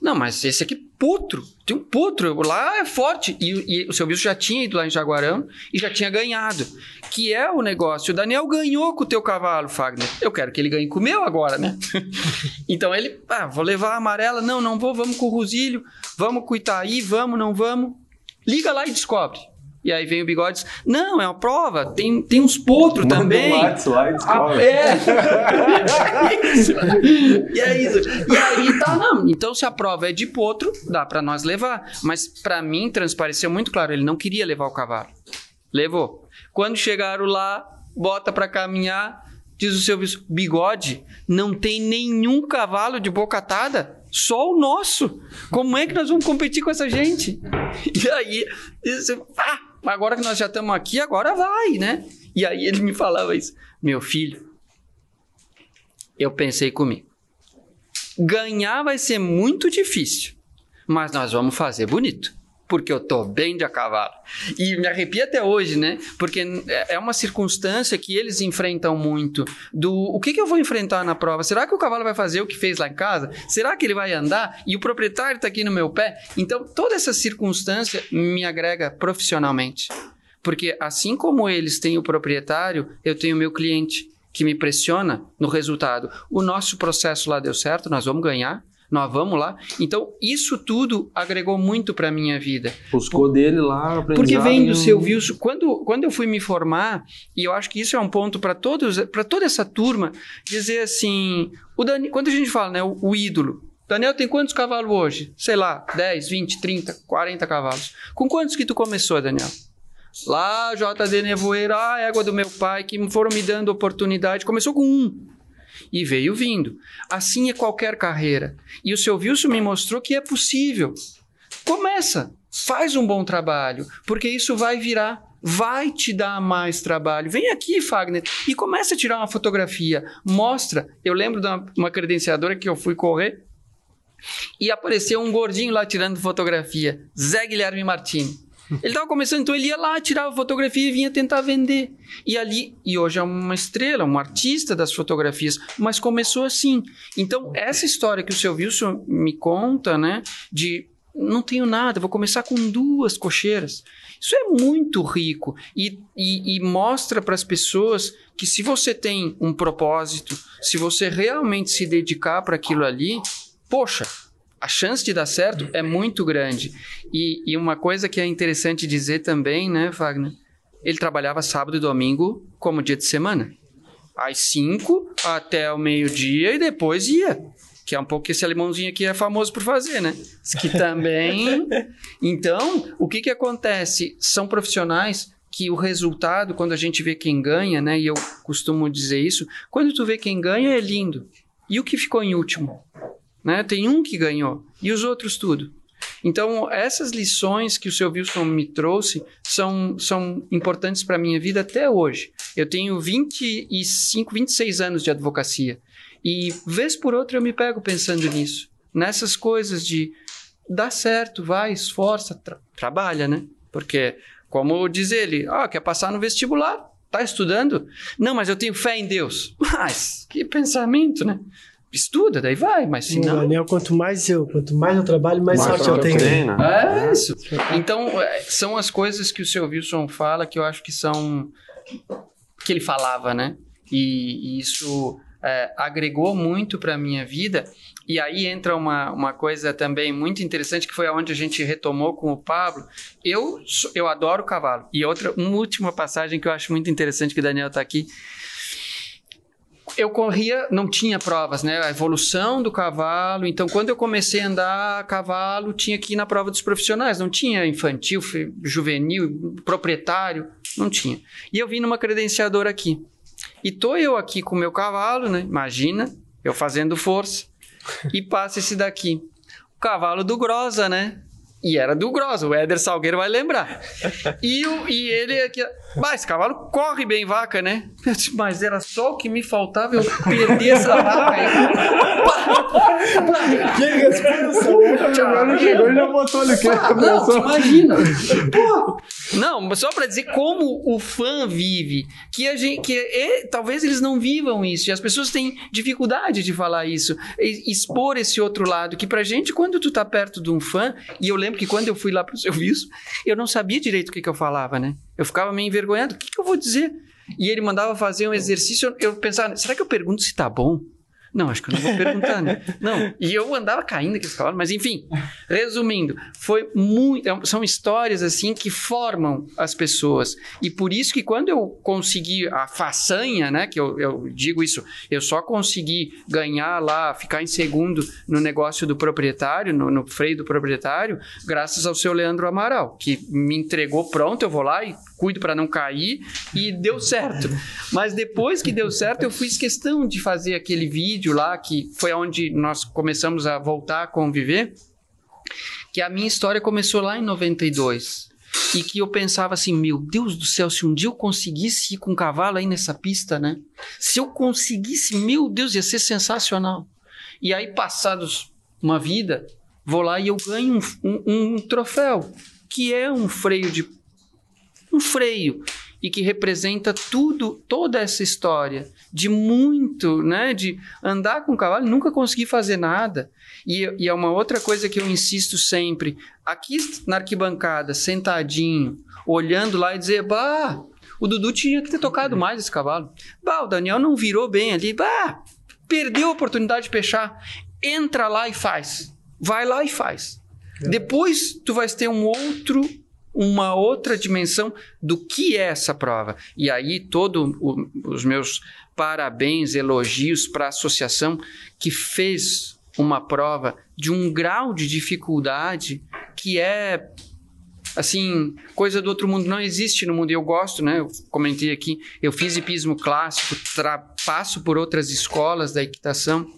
Não, mas esse aqui, potro. Tem um potro. Lá é forte. E, e o seu bicho já tinha ido lá em Jaguarão e já tinha ganhado. Que é o negócio. O Daniel ganhou com o teu cavalo, Fagner. Eu quero que ele ganhe com o meu agora, né? então ele, ah, vou levar a amarela. Não, não vou. Vamos com o Rosílio. Vamos com o Itaí. Vamos, não vamos. Liga lá e descobre. E aí vem o bigode não, é uma prova, tem, tem uns potros também. Um lá e descobre. Ah, é. isso. E é isso. E aí tá, não. Então, se a prova é de potro, dá para nós levar. Mas para mim transpareceu muito claro, ele não queria levar o cavalo. Levou. Quando chegaram lá, bota para caminhar, diz o seu bigode, não tem nenhum cavalo de boca atada. Só o nosso. Como é que nós vamos competir com essa gente? E aí, você, ah, agora que nós já estamos aqui, agora vai, né? E aí ele me falava isso. Meu filho, eu pensei comigo. Ganhar vai ser muito difícil, mas nós vamos fazer bonito porque eu tô bem de a cavalo. E me arrepia até hoje, né? Porque é uma circunstância que eles enfrentam muito. Do o que, que eu vou enfrentar na prova? Será que o cavalo vai fazer o que fez lá em casa? Será que ele vai andar? E o proprietário está aqui no meu pé? Então, toda essa circunstância me agrega profissionalmente. Porque assim como eles têm o proprietário, eu tenho o meu cliente que me pressiona no resultado. O nosso processo lá deu certo, nós vamos ganhar nós vamos lá. Então, isso tudo agregou muito para minha vida. Buscou dele lá, Porque vem do seu Wilson. Quando, quando eu fui me formar, e eu acho que isso é um ponto para todos, para toda essa turma, dizer assim, o Dani, quando a gente fala, né, o, o ídolo, Daniel tem quantos cavalos hoje? Sei lá, 10, 20, 30, 40 cavalos. Com quantos que tu começou, Daniel? Lá, JD Nevoeiro, a égua do meu pai, que foram me dando oportunidade. Começou com um e veio vindo. Assim é qualquer carreira. E o seu Wilson me mostrou que é possível. Começa, faz um bom trabalho, porque isso vai virar vai te dar mais trabalho. Vem aqui, Fagner, e começa a tirar uma fotografia. Mostra. Eu lembro de uma, uma, credenciadora que eu fui correr e apareceu um gordinho lá tirando fotografia. Zé Guilherme Martins. Ele estava começando, então ele ia lá, tirava fotografia e vinha tentar vender. E ali, e hoje é uma estrela, um artista das fotografias, mas começou assim. Então, essa história que o seu Wilson me conta, né, de não tenho nada, vou começar com duas cocheiras. Isso é muito rico e, e, e mostra para as pessoas que se você tem um propósito, se você realmente se dedicar para aquilo ali, poxa, a chance de dar certo é muito grande. E, e, uma coisa que é interessante dizer também, né, Wagner? Ele trabalhava sábado e domingo como dia de semana. Às 5 até o meio-dia e depois ia. Que é um pouco que esse alemãozinho aqui é famoso por fazer, né? Que também. Então, o que, que acontece? São profissionais que o resultado, quando a gente vê quem ganha, né? E eu costumo dizer isso, quando tu vê quem ganha é lindo. E o que ficou em último? Né? Tem um que ganhou e os outros tudo. Então, essas lições que o seu Wilson me trouxe são, são importantes para a minha vida até hoje. Eu tenho 25, 26 anos de advocacia e, vez por outra, eu me pego pensando nisso. Nessas coisas de dá certo, vai, esforça, tra trabalha, né? Porque, como diz ele, ah, quer passar no vestibular, tá estudando? Não, mas eu tenho fé em Deus. Mas, que pensamento, né? Estuda, daí vai, mas se não. Daniel, quanto mais eu, quanto mais eu trabalho, mais, mais sorte eu tenho. Treino. É isso. Então, é, são as coisas que o seu Wilson fala que eu acho que são. que ele falava, né? E, e isso é, agregou muito para a minha vida. E aí entra uma, uma coisa também muito interessante, que foi aonde a gente retomou com o Pablo. Eu, eu adoro cavalo. E outra, uma última passagem que eu acho muito interessante, que o Daniel está aqui eu corria, não tinha provas, né? A evolução do cavalo. Então, quando eu comecei a andar a cavalo, tinha que ir na prova dos profissionais. Não tinha infantil, juvenil, proprietário, não tinha. E eu vim numa credenciadora aqui. E tô eu aqui com o meu cavalo, né? Imagina, eu fazendo força. E passa esse daqui. O cavalo do Grosa, né? E era do Grosa, o Éder Salgueiro vai lembrar. E, o, e ele aqui, Esse cavalo corre bem vaca, né? Mas era só o que me faltava eu perder essa vaca aí. Que responsa, né? Agora chegou e já botou ali o que? Ah, não, tu imagina. Pô. Não, mas só pra dizer como o fã vive, que a gente, que é- talvez eles não vivam isso, e as pessoas têm dificuldade de falar isso, e- expor esse outro lado, que pra gente, quando tu tá perto de um fã, e eu lembro que quando eu fui lá pro serviço, eu não sabia direito o que, que eu falava, né? Eu ficava meio envergonhado, o que, que eu vou dizer? E ele mandava fazer um exercício, eu pensava, será que eu pergunto se tá bom? Não, acho que eu não vou perguntar, né? Não. E eu andava caindo aqueles cavalos, mas enfim, resumindo, foi muito. é- São histórias assim que formam as pessoas. E por isso que quando eu consegui a façanha, né? Que eu, eu digo isso, eu só consegui ganhar lá, ficar em segundo no negócio do proprietário, no, no freio do proprietário, graças ao seu Leandro Amaral, que me entregou pronto, eu vou lá e cuido para não cair e deu certo. Mas depois que deu certo, eu fiz questão de fazer aquele vídeo lá, que foi onde nós começamos a voltar a conviver, que a minha história começou lá em 92. E que eu pensava assim, meu Deus do céu, se um dia eu conseguisse ir com um cavalo aí nessa pista, né? Se eu conseguisse, meu Deus, ia ser sensacional. E aí, passados uma vida, vou lá e eu ganho um, um- um troféu, que é um freio de um freio e que representa tudo, toda essa história de muito, né, de andar com o cavalo e nunca conseguir fazer nada. E, e é uma outra coisa que eu insisto sempre, aqui na arquibancada, sentadinho, olhando lá e dizer, bah, o Dudu tinha que ter tocado mais esse cavalo. Bah, o Daniel não virou bem ali, bah, perdeu a oportunidade de fechar. Entra lá e faz. Vai lá e faz. Depois tu vais ter um outro uma outra dimensão do que é essa prova. E aí todos os meus parabéns, elogios para a associação que fez uma prova de um grau de dificuldade que é assim, coisa do outro mundo não existe no mundo. Eu gosto, né? Eu comentei aqui, eu fiz hipismo clássico, passo por outras escolas da equitação.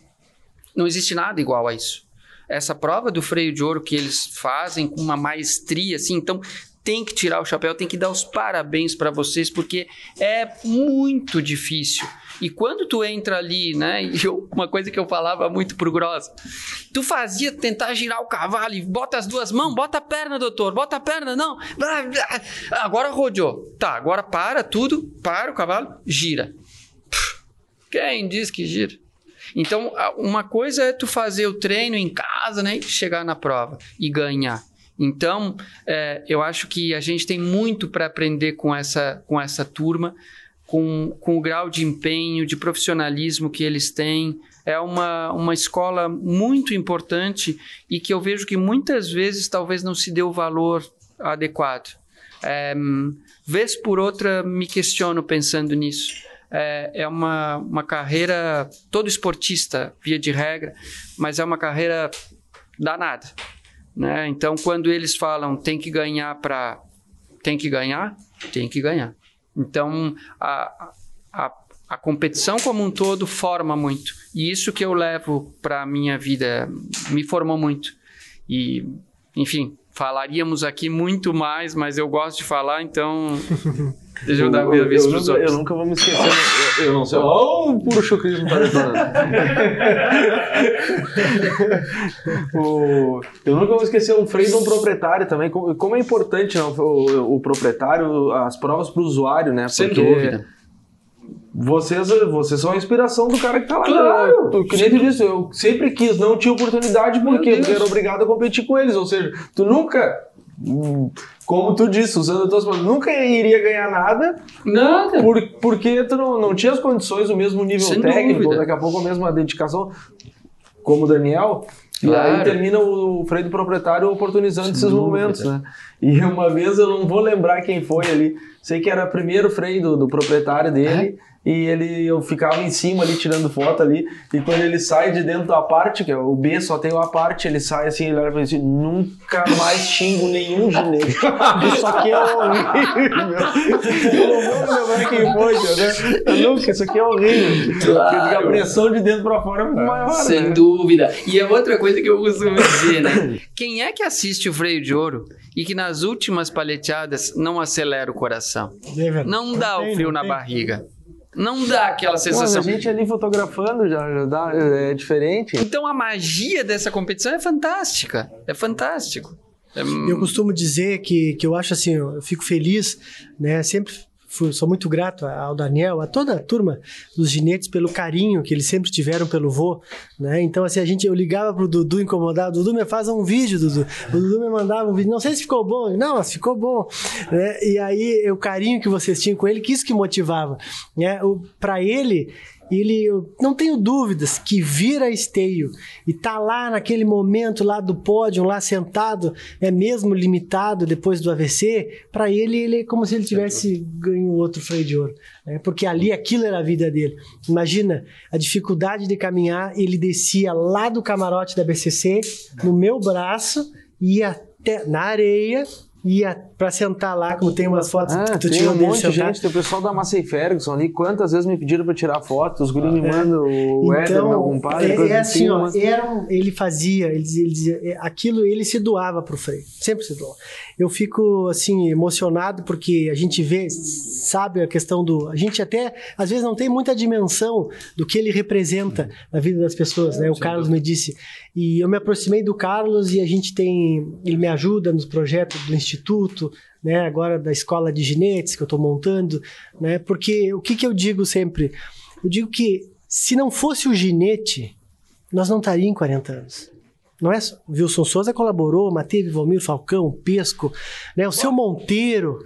Não existe nada igual a isso. Essa prova do freio de ouro que eles fazem com uma maestria, assim, então tem que tirar o chapéu, tem que dar os parabéns para vocês, porque é muito difícil. E quando tu entra ali, né? E eu- uma coisa que eu falava muito pro Gross, tu fazia tentar girar o cavalo e bota as duas mãos, bota a perna, doutor, bota a perna, não. Agora rodeou. Tá, agora para tudo, para o cavalo, gira. Quem diz que gira? Então, uma coisa é tu fazer o treino em casa, né? E chegar na prova e ganhar. Então, é, eu acho que a gente tem muito para aprender com essa, com essa turma, com, com o grau de empenho, de profissionalismo que eles têm. É uma, uma escola muito importante e que eu vejo que muitas vezes talvez não se dê o valor adequado. É, vez por outra me questiono pensando nisso. É, é uma, uma carreira, todo esportista, via de regra, mas é uma carreira danada. Né? Então, quando eles falam tem que ganhar para. Tem que ganhar? Tem que ganhar. Então, a, a, a competição como um todo forma muito. E isso que eu levo para a minha vida me formou muito. E, enfim, falaríamos aqui muito mais, mas eu gosto de falar, então. Deixa eu dar a minha vez para os nunca, eu outros. nunca vou me esquecer. Eu, eu não sei. Ó, o puro chucrismo tá detonando. O- eu nunca vou esquecer um freio de um proprietário também. Como, como é importante né, o, o proprietário, as provas para o usuário, né? Sem Porque dúvida. Vocês, vocês são a inspiração do cara que tá lá. Claro. Tu, que nem tu disse, eu sempre quis, não tinha oportunidade, por quê? Porque era obrigado a competir com eles. Ou seja, tu nunca, como tu disse, usando as tuas palavras, nunca iria ganhar nada Nada. por, porque tu não, não tinha as condições, o mesmo nível Sem técnico, dúvida. daqui a pouco a mesma dedicação, como o Daniel. E Claro. aí termina o freio do proprietário oportunizando Sem esses dúvida. momentos, né? E uma vez eu não vou lembrar quem foi ali, sei que era o primeiro freio do, do proprietário dele, e ele eu ficava em cima ali tirando foto ali e quando ele sai de dentro da parte que é o B só tem uma parte ele sai assim ele olha pra mim assim nunca mais xingo nenhum ginete isso aqui é horrível eu não vou lembrar quem foi entendeu? Eu nunca isso aqui é horrível Claro. Porque a pressão de dentro pra fora é muito maior Sem né? dúvida. E é outra coisa que eu costumo dizer, né? Quem é que assiste o freio de ouro e que nas últimas paleteadas não acelera o coração? É. Não dá tem, o frio na tem. barriga. Não dá aquela Mas a sensação. gente ali fotografando já, já dá, é diferente Então a magia dessa competição é fantástica. É fantástico. É- Eu costumo dizer que, que eu acho assim, eu fico feliz, né? Sempre fui- sou muito grato ao Daniel, a toda a turma dos ginetes pelo carinho que eles sempre tiveram pelo vô, né? Então assim, a gente eu ligava pro Dudu incomodado, Dudu me faz um vídeo, Dudu. O Dudu me mandava um vídeo, não sei se ficou bom. Não, mas ficou bom, né? E aí o carinho que vocês tinham com ele, que isso que motivava, né? Para ele ele, eu não tenho dúvidas que vira esteio e tá lá naquele momento lá do pódio, lá sentado, é mesmo limitado depois do AVC, para ele ele é como se ele tivesse ganho outro freio de ouro, né? porque ali aquilo era a vida dele. Imagina a dificuldade de caminhar, ele descia lá do camarote da BCC no meu braço ia até na areia ia para sentar lá, como tem umas fotos Ah, que tu tirou um dele monte de gente, tem o pessoal da Massey Ferguson ali, quantas vezes me pediram pra tirar foto, os guris me mandam, o Éder, meu compadre, é, é assim, ó, era ele fazia, ele ele dizia, é, aquilo ele se doava pro freio, sempre se doava. Eu fico assim emocionado porque a gente vê, sabe a questão do, a gente até às vezes não tem muita dimensão do que ele representa na vida das pessoas, né? O Carlos me disse e eu me aproximei do Carlos e a gente tem, ele me ajuda nos projetos do instituto, né? Agora da escola de ginetes que eu estou montando, né? Porque o que que eu digo sempre? Eu digo que se não fosse o ginete, nós não estaríamos em 40 anos. Não é Wilson Souza colaborou, mas teve Valmir Falcão, Pesco, né, o seu Monteiro,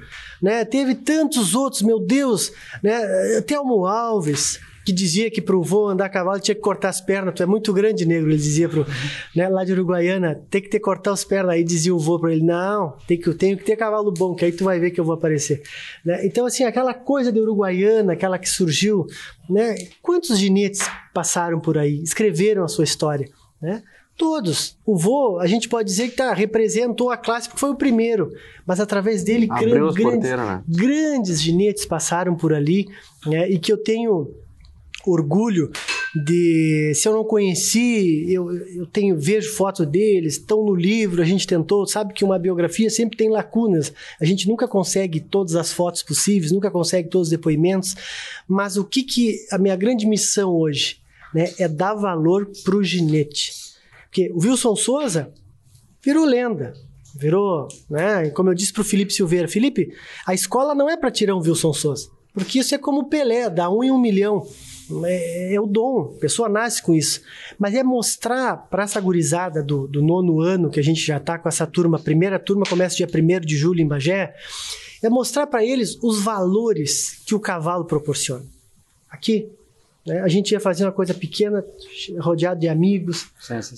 né, teve tantos outros, meu Deus, né, Telmo Alves, que dizia que pro vô andar a cavalo tinha que cortar as pernas, tu é muito grande, negro, ele dizia pro, né, lá de Uruguaiana, tem que ter que cortar as pernas, aí dizia o vô para ele, não, tem que, eu tenho que ter cavalo bom, que aí tu vai ver que eu vou aparecer. Né? Então, assim, aquela coisa de Uruguaiana, aquela que surgiu, né, quantos ginetes passaram por aí, escreveram a sua história, né? Todos. O vô, a gente pode dizer que tá, representou a classe porque foi o primeiro, mas através dele gran- grandes, né? grandes ginetes passaram por ali, né? E que eu tenho orgulho de se eu não conheci, eu, eu tenho vejo fotos deles, estão no livro, a gente tentou, sabe que uma biografia sempre tem lacunas. A gente nunca consegue todas as fotos possíveis, nunca consegue todos os depoimentos, mas o que que a minha grande missão hoje, né, é dar valor pro ginete. Porque o Wilson Souza virou lenda. Virou, né? Como eu disse pro Felipe Silveira, Felipe, a escola não é para tirar um Wilson Souza, porque isso é como Pelé, dá um em um milhão. É, é o dom, a pessoa nasce com isso. Mas é mostrar para essa gurizada do, do nono ano, que a gente já tá com essa turma, a primeira turma começa dia 1 de julho em Bagé, é mostrar para eles os valores que o cavalo proporciona. Aqui, né, a gente ia fazer uma coisa pequena, rodeado de amigos,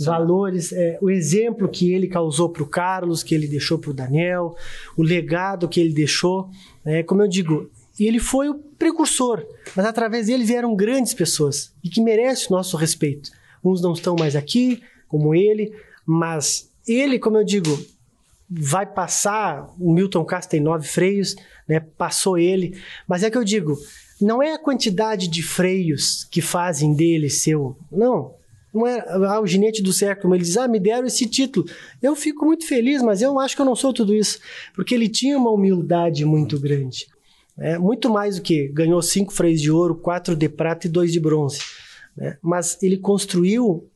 valores, é, o exemplo que ele causou para o Carlos, que ele deixou para o Daniel, o legado que ele deixou. né, como eu digo, ele foi o precursor, mas através dele vieram grandes pessoas e que merecem o nosso respeito. Uns não estão mais aqui, como ele, mas ele, como eu digo, vai passar. O Milton Castro tem nove freios, né? Passou ele, mas é que eu digo, não é a quantidade de freios que fazem dele seu, não. Não é ah, o ginete do século, ele diz: Ah, me deram esse título. Eu fico muito feliz, mas eu acho que eu não sou tudo isso. Porque ele tinha uma humildade muito grande. Né? muito mais do que ganhou cinco freios de ouro, quatro de prata e dois de bronze. né? Mas ele construiu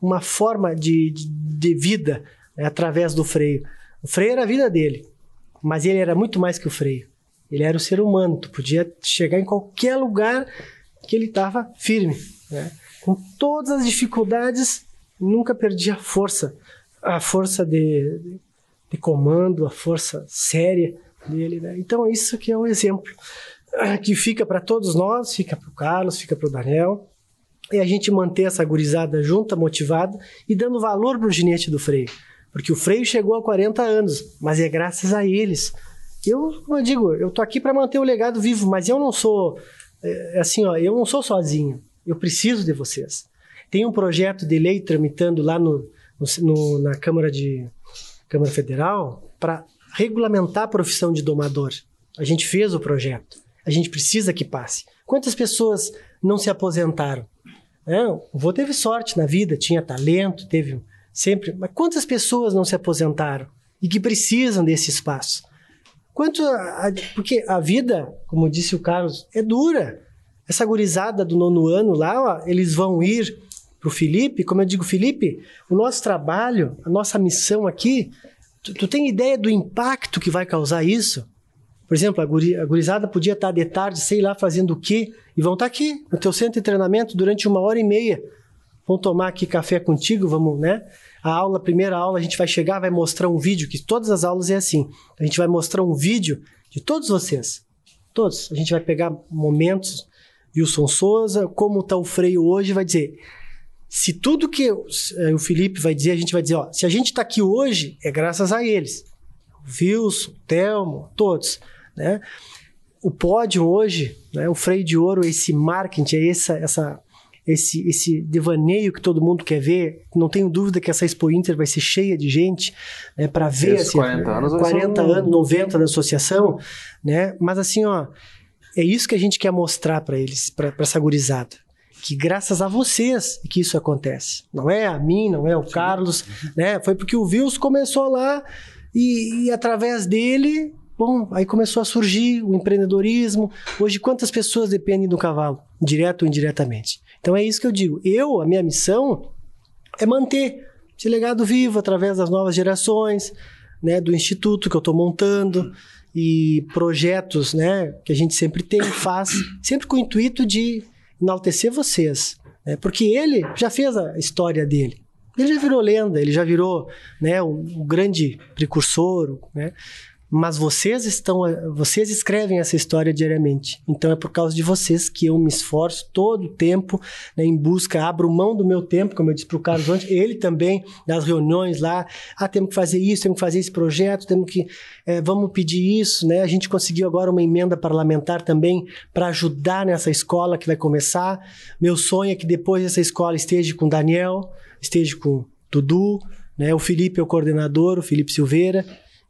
uma forma de, de, de vida né, através do freio. O freio era a vida dele, mas ele era muito mais que o freio. Ele era o ser humano. Tu podia chegar em qualquer lugar que ele estava firme, né? com todas as dificuldades, nunca perdia a força, a força de, de comando, a força séria dele. Né? Então isso que é o exemplo ah, que fica para todos nós, fica para o Carlos, fica para o Daniel, é a gente manter essa gurizada junta, motivada e dando valor para o ginete do freio. Porque o freio chegou a 40 anos, mas é graças a eles. Eu, como eu digo, eu tô aqui para manter o legado vivo, mas eu não sou é, assim, ó, eu não sou sozinho, eu preciso de vocês. Tem um projeto de lei tramitando lá no, no na Câmara de Câmara Federal para regulamentar a profissão de domador. A gente fez o projeto. A gente precisa que passe. Quantas pessoas não se aposentaram? É, o vô teve sorte na vida, tinha talento, teve sempre. Mas quantas pessoas não se aposentaram e que precisam desse espaço? Quanto a, porque a vida, como disse o Carlos, é dura. Essa gurizada do nono ano lá, ó, eles vão ir para o Felipe, como eu digo, Felipe, o nosso trabalho, a nossa missão aqui, tu, tu tem ideia do impacto que vai causar isso? Por exemplo, a, guri, a gurizada podia estar de tarde, sei lá, fazendo o quê, e vão estar aqui, no teu centro de treinamento, durante uma hora e meia. Vão tomar aqui café contigo, vamos, né? A aula, primeira aula, a gente vai chegar, vai mostrar um vídeo, que todas as aulas é assim. A gente vai mostrar um vídeo de todos vocês. Todos. A gente vai pegar momentos, Wilson Souza, como está o freio hoje, vai dizer. Se tudo que eh, o Felipe vai dizer, a gente vai dizer, ó, se a gente está aqui hoje, é graças a eles. O Wilson, o Telmo, todos. Né? O pódio hoje, né, o freio de ouro, esse marketing, é essa, essa, esse, esse devaneio que todo mundo quer ver. Não tenho dúvida que essa Expo Inter vai ser cheia de gente né, para ver Esses assim, 40 anos, 40 um... anos, 90 da associação, né? Mas assim, ó, é isso que a gente quer mostrar para eles, para essa gurizada. Que graças a vocês que isso acontece. Não é a mim, não é o Carlos, né? Foi porque o Vils começou lá e, e através dele Bom, aí começou a surgir o empreendedorismo. Hoje, quantas pessoas dependem do cavalo, direto ou indiretamente? Então é isso que eu digo. Eu, a minha missão é manter esse legado vivo através das novas gerações, né, do instituto que eu estou montando e projetos, né, que a gente sempre tem, faz, sempre com o intuito de enaltecer vocês, né, porque ele já fez a história dele. Ele já virou lenda, ele já virou, né, grande precursor, né? Mas vocês estão, vocês escrevem essa história diariamente. Então é por causa de vocês que eu me esforço todo o tempo né, em busca, abro mão do meu tempo, como eu disse para o Carlos antes, ele também nas reuniões lá, ah, temos que fazer isso, temos que fazer esse projeto, temos que, é, vamos pedir isso, né? A gente conseguiu agora uma emenda parlamentar também para ajudar nessa escola que vai começar. Meu sonho é que depois essa escola esteja com Daniel, esteja com Dudu, né? O Felipe é o coordenador, o Felipe Silveira.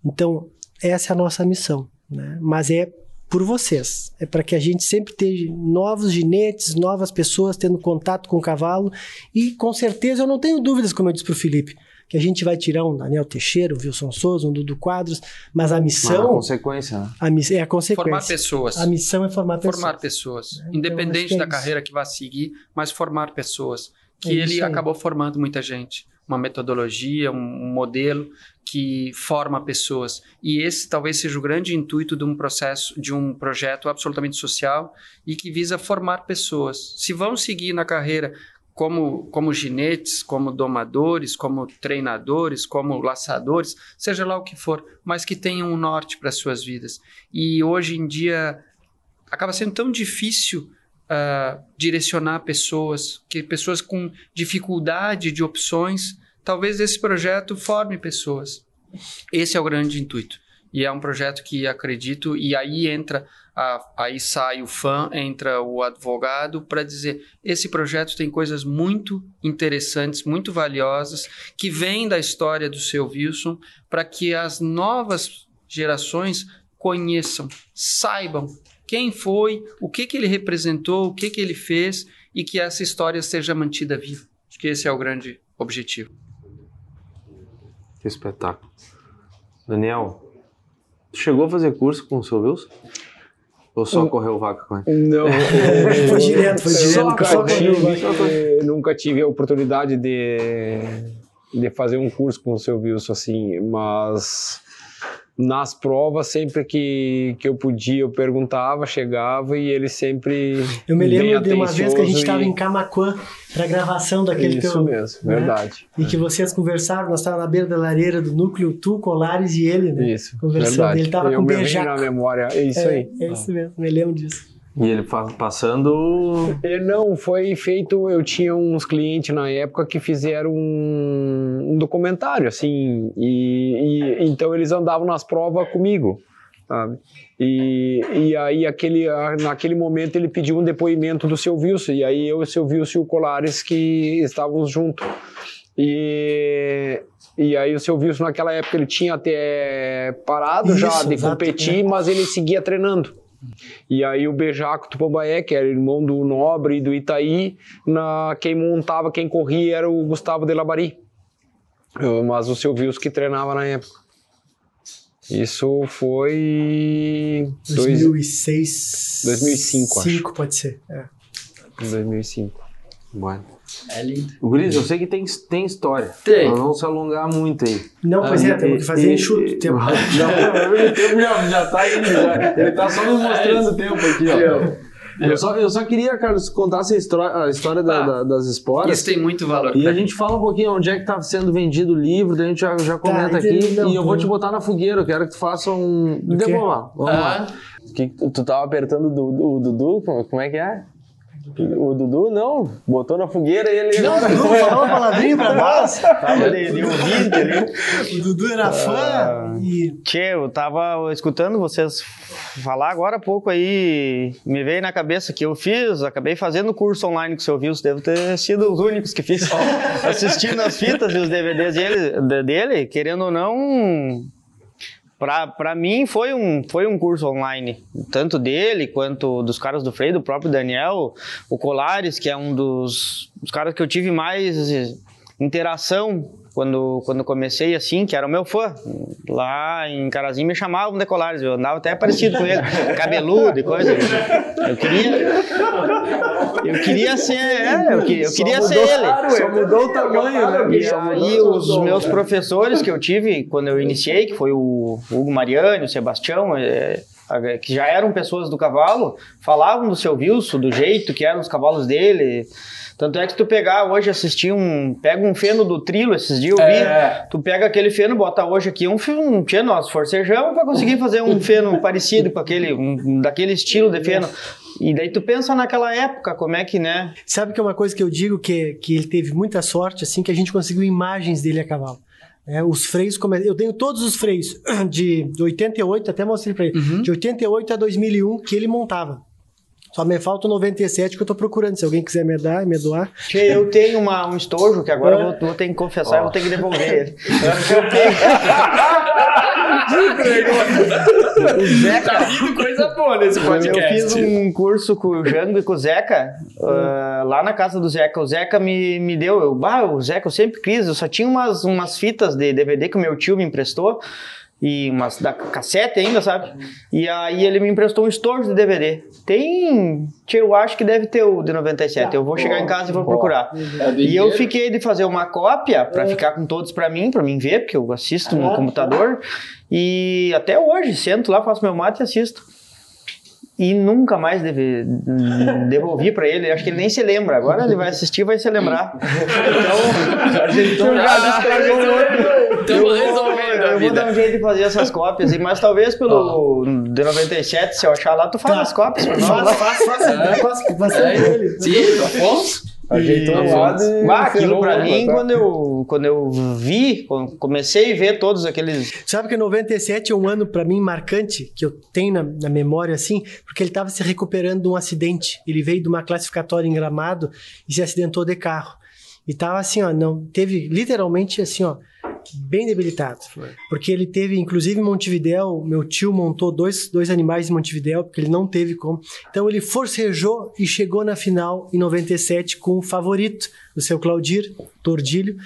Então, essa é a nossa missão, né? Mas é por vocês. É para que a gente sempre tenha novos ginetes, novas pessoas tendo contato com o cavalo. E com certeza eu não tenho dúvidas, como eu disse para o Felipe, que a gente vai tirar um Daniel Teixeira, um Wilson Souza, um Dudu Quadros, mas a missão. Mas a consequência, né? A miss, é a consequência. Formar pessoas. A missão é formar pessoas. Formar pessoas. Então, Independente é da carreira que vai seguir, mas formar pessoas. Que É ele acabou formando muita gente. Uma metodologia, um modelo que forma pessoas. E esse talvez seja o grande intuito de um processo, de um projeto absolutamente social e que visa formar pessoas. Se vão seguir na carreira como, como ginetes, como domadores, como treinadores, como laçadores, seja lá o que for, mas que tenham um norte para suas vidas. E hoje em dia acaba sendo tão difícil ah, direcionar pessoas, que pessoas com dificuldade de opções, talvez esse projeto forme pessoas. Esse é o grande intuito. E é um projeto que acredito, e aí entra, a, aí sai o fã, entra o advogado para dizer: esse projeto tem coisas muito interessantes, muito valiosas, que vêm da história do seu Wilson, para que as novas gerações conheçam, saibam quem foi, o que, que ele representou, o que, que ele fez e que essa história seja mantida viva. Acho que esse é o grande objetivo. Que espetáculo. Daniel, tu chegou a fazer curso com o seu Wilson? Ou só correu vaca com ele? Não, Foi direto, foi direto. Nunca, Só tive, correu, nunca tive a oportunidade de, de fazer um curso com o seu Wilson, assim, mas nas provas, sempre que, que eu podia, eu perguntava, chegava e ele sempre. Eu me lembro de uma vez que a gente estava e- em Camacuã para gravação daquele Isso teu. mesmo, né? verdade. E que vocês conversaram, nós estávamos na beira da lareira do núcleo, tu, Colares e ele, né? Isso, Conversando. verdade. Ele tava eu com me vem beijaco. na memória, é isso é, aí. É isso mesmo, me lembro disso. E ele passando. E Não, foi feito. Eu tinha uns clientes na época que fizeram um, um documentário, assim, e, e então eles andavam nas provas comigo. sabe? E, e aí, aquele, naquele momento, ele pediu um depoimento do seu Wilson, e aí eu, o seu Wilson e o Colares que estávamos juntos. E, e aí o seu Wilson, naquela época, ele tinha até parado já Isso, de exato, competir, é. mas ele seguia treinando. E aí o Bejaco Tupambaé, que era irmão do Nobre e do Itaí, na, quem montava, quem corria era o Gustavo de Labari. Uh, Mas o seu Wilson que treinava na época. Isso foi... dois- 2006. 2005, acho. 5, pode ser. É. 2005. Bueno. É lindo. Guris, eu sei que tem, tem história. Tem. Nós vamos se alongar muito aí. Não, pois é, temos que fazer E- enxuto o tempo. Não, o tempo já, já tá indo, já. Ele tá só nos mostrando o tempo aqui, ó. Eu só, eu só queria, Carlos, que contasse a história, a história da- Ah, da- das esporas. Isso tem muito valor. E a gente fala um pouquinho onde é que tá sendo vendido o livro, daí a gente já, já comenta aqui. entendi, não, e eu vou te botar na fogueira, eu quero que tu faça um. Do quê? Vamos Ah. lá. Que, tu, tava apertando o Du- o Dudu, como é que é? O Dudu não, botou na fogueira e ele. Não, o Dudu falou uma palavrinha pra nós. Tava de, de ouvinte ali. O Dudu era fã e. Tchê, eu tava escutando vocês falar agora há pouco aí, me veio na cabeça que eu fiz, acabei fazendo curso online com o seu Wilson, devo ter sido os únicos que fiz, assistindo as fitas e os DVDs dele, de- dele querendo ou não, pra mim foi um, foi um curso online, tanto dele quanto dos caras do Frei, do próprio Daniel, o Colares, que é um dos, dos caras que eu tive mais interação quando, quando comecei assim, que era o meu fã. Lá em Carazinho me chamavam de Colares, eu andava até parecido com ele, cabeludo e coisa. Eu queria. Eu queria ser. É, eu, que- eu queria ser ele. Só mudou o tamanho, né? E aí os meus professores que eu tive quando eu iniciei, que foi o Hugo Mariani, o Sebastião, é, que já eram pessoas do cavalo, falavam do seu Wilson, do jeito que eram os cavalos dele. Tanto é que tu pegar hoje, assistir um. Pega um feno do trilo, esses dias eu vi. É. Tu pega aquele feno, bota hoje aqui um feno, um, tchê, nós forcejamos pra conseguir fazer um feno parecido com aquele, um, daquele estilo de feno. E daí tu pensa naquela época, como é que, né? Sabe que é uma coisa que eu digo que, que ele teve muita sorte, assim, que a gente conseguiu imagens dele a cavalo. É, os freios, come- eu tenho todos os freios de, de 88, até mostrei pra ele, de 88 a 2001 que ele montava. Só me falta o 97 que eu tô procurando. Se alguém quiser me dar, me doar. Eu tenho uma, um estojo que agora É. eu vou, vou ter que confessar e vou ter que devolver ele. Eu tenho- Tá vindo coisa boa nesse Eu podcast. fiz um curso com o Jango e com o Zeca, ah, lá na casa do Zeca. O Zeca me, me deu, eu, bah, o Zeca eu sempre quis, eu só tinha umas, umas fitas de DVD que o meu tio me emprestou, e umas da cassete ainda, sabe? E aí ele me emprestou um estojo de DVD. Tem, tio, eu acho que deve ter o de 97, eu vou chegar em casa e vou procurar. E eu fiquei de fazer uma cópia para ficar com todos para mim, para mim ver, porque eu assisto no computador. E até hoje, sento lá, faço meu mate e assisto. E nunca mais deve, devolvi para ele. Acho que ele nem se lembra. Agora ele vai assistir e vai se lembrar. Então, Então já estragou o outro. Estamos resolvendo eu vou dar um jeito de fazer essas cópias. e- Mas talvez pelo D97, se eu achar lá, tu faz Tá. as cópias pra nós. Faz, faz, faz. Faz bastante dele. Sim, Afonso? Ajeitou lado e. Ah, aquilo pra mim, tá? quando eu, quando eu vi, quando comecei a ver todos aqueles. Sabe que 97 é um ano pra mim marcante, que eu tenho na, na memória assim, porque ele estava se recuperando de um acidente. Ele veio de uma classificatória em Gramado e se acidentou de carro. E tava assim, ó, não teve literalmente assim, ó, bem debilitado. Porque ele teve, inclusive em Montevidéu, meu tio montou dois, dois animais em Montevidéu, porque ele não teve como. Então ele forcejou e chegou na final em 97 com o favorito, o seu Claudir Tordilho.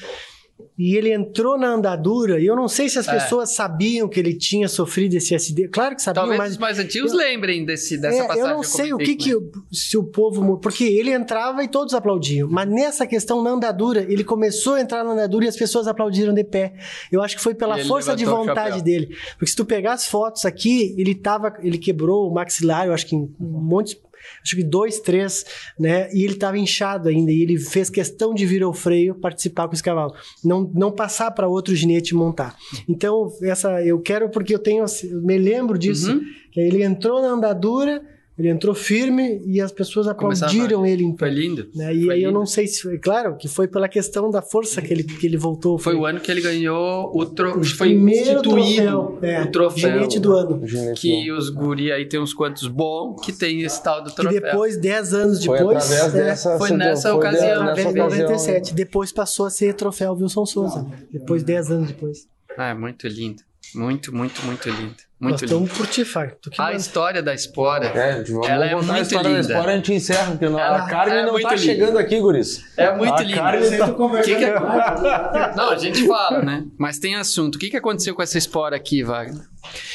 E ele entrou na andadura, e eu não sei se as É. pessoas sabiam que ele tinha sofrido esse acidente. Claro que sabiam, Talvez mas. os mais antigos eu- lembrem desse, dessa É, passagem. eu não sei o que, que se o povo. Porque ele entrava e todos aplaudiam. Mas nessa questão na andadura, ele começou a entrar na andadura e as pessoas aplaudiram de pé. Eu acho que foi pela força de vontade dele. Porque se tu pegar as fotos aqui, ele tava. Ele quebrou o maxilar, eu acho que em um monte. Acho que dois, três, né? E ele estava inchado ainda. E ele fez questão de vir ao freio participar com esse cavalo. Não, não passar para outro ginete montar. Então, essa eu quero porque eu tenho. Eu me lembro disso. Uhum. Que ele entrou na andadura, Ele entrou firme e as pessoas Começava- aplaudiram ele. Então, Foi lindo. né? E Foi aí eu lindo. não sei se foi. Claro que foi pela questão da força que ele, que ele voltou. Foi o ano que ele ganhou o tro... o foi primeiro instituído troféu, é, o troféu ginete do ano. que os guri aí tem uns quantos bons que tem esse tal do troféu. depois, 10 anos Foi depois, através é, dessa... foi nessa foi ocasião, nessa ocasião. 97. Depois passou a ser troféu Wilson Souza. Depois, 10 anos depois. Ah, é muito lindo. Muito, muito, muito lindo. Nós Muito lindo. estamos por ti, Fábio. A manda. história da espora É, vamos Ela é contar a muito história linda. da Espora, a gente encerra, porque não- Ela a Carmen é não muito tá linda. chegando aqui, guris. é muito A linda. Carmen tá- que que é- Não, a gente fala, né? Mas tem assunto. O que, que aconteceu com essa espora aqui, Wagner?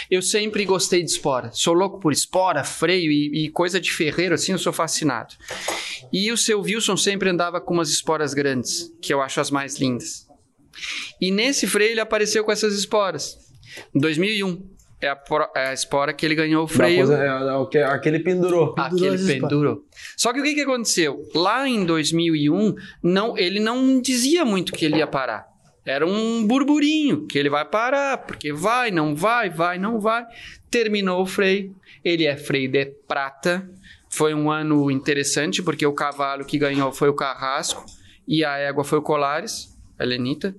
Eu sempre gostei de espora. Sou louco por espora, freio e, e coisa de ferreiro, assim, eu sou fascinado. E o seu Wilson sempre andava com umas esporas grandes, que eu acho as mais lindas. E nesse freio ele apareceu com essas esporas. Em 2001. É a, pro- é a espora que ele ganhou o freio. Coisa- é, é Aquele pendurou. Pendurou Aquele pendurou. Só que o que, que aconteceu? Lá em 2001, não, ele não dizia muito que ele ia parar. Era um burburinho, que ele vai parar, porque vai, não vai, vai, não vai. Terminou o freio. Ele é freio de prata. Foi um ano interessante, porque o cavalo que ganhou foi o Carrasco e a égua foi o Colares, a Lenita.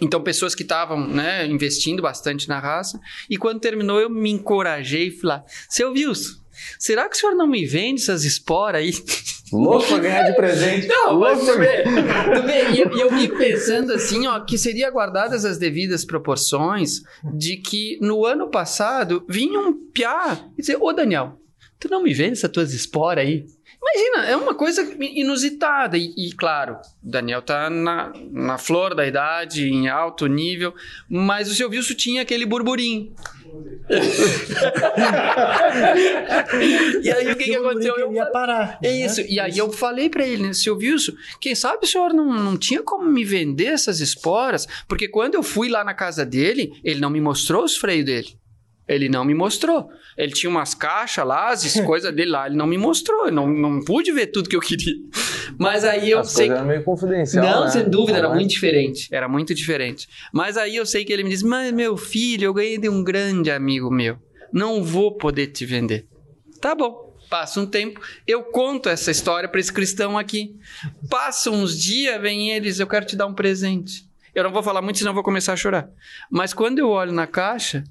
Então, pessoas que estavam né, investindo bastante na raça. E quando terminou, eu me encorajei e falei: Seu Wilson, será que o senhor não me vende essas esporas aí? Louco pra ganhar de presente. Não, mas Louco tu pra vê, tu vê, e eu, eu pensando assim, ó, que seria guardadas as devidas proporções de que no ano passado vinha um piá e dizer, ô Daniel, tu não me vende essas tuas esporas aí? Imagina, é uma coisa inusitada. E, e, claro, o Daniel tá na, na flor da idade, em alto nível, mas o seu Wilson tinha aquele burburinho. e aí o que, que Eu aconteceu? ele ia Eu parar. é né? isso. E aí eu falei pra ele, né, seu Wilson, quem sabe o senhor não, não tinha como me vender essas esporas? Porque quando eu fui lá na casa dele, ele não me mostrou os freios dele. Ele não me mostrou. Ele tinha umas caixas lá, as coisas dele lá, ele não me mostrou. Eu não, não pude ver tudo que eu queria. Mas aí eu As sei coisas eram meio confidencial, não, né? sem dúvida, era Mas- muito diferente. Era muito diferente. Mas aí eu sei que ele me diz: Mas meu filho, eu ganhei de um grande amigo meu. Não vou poder te vender. Tá bom. Passa um tempo, eu conto essa história para esse cristão aqui. Passa uns dias, vem eles, eu quero te dar um presente. Eu não vou falar muito, senão eu vou começar a chorar. Mas quando eu olho na caixa,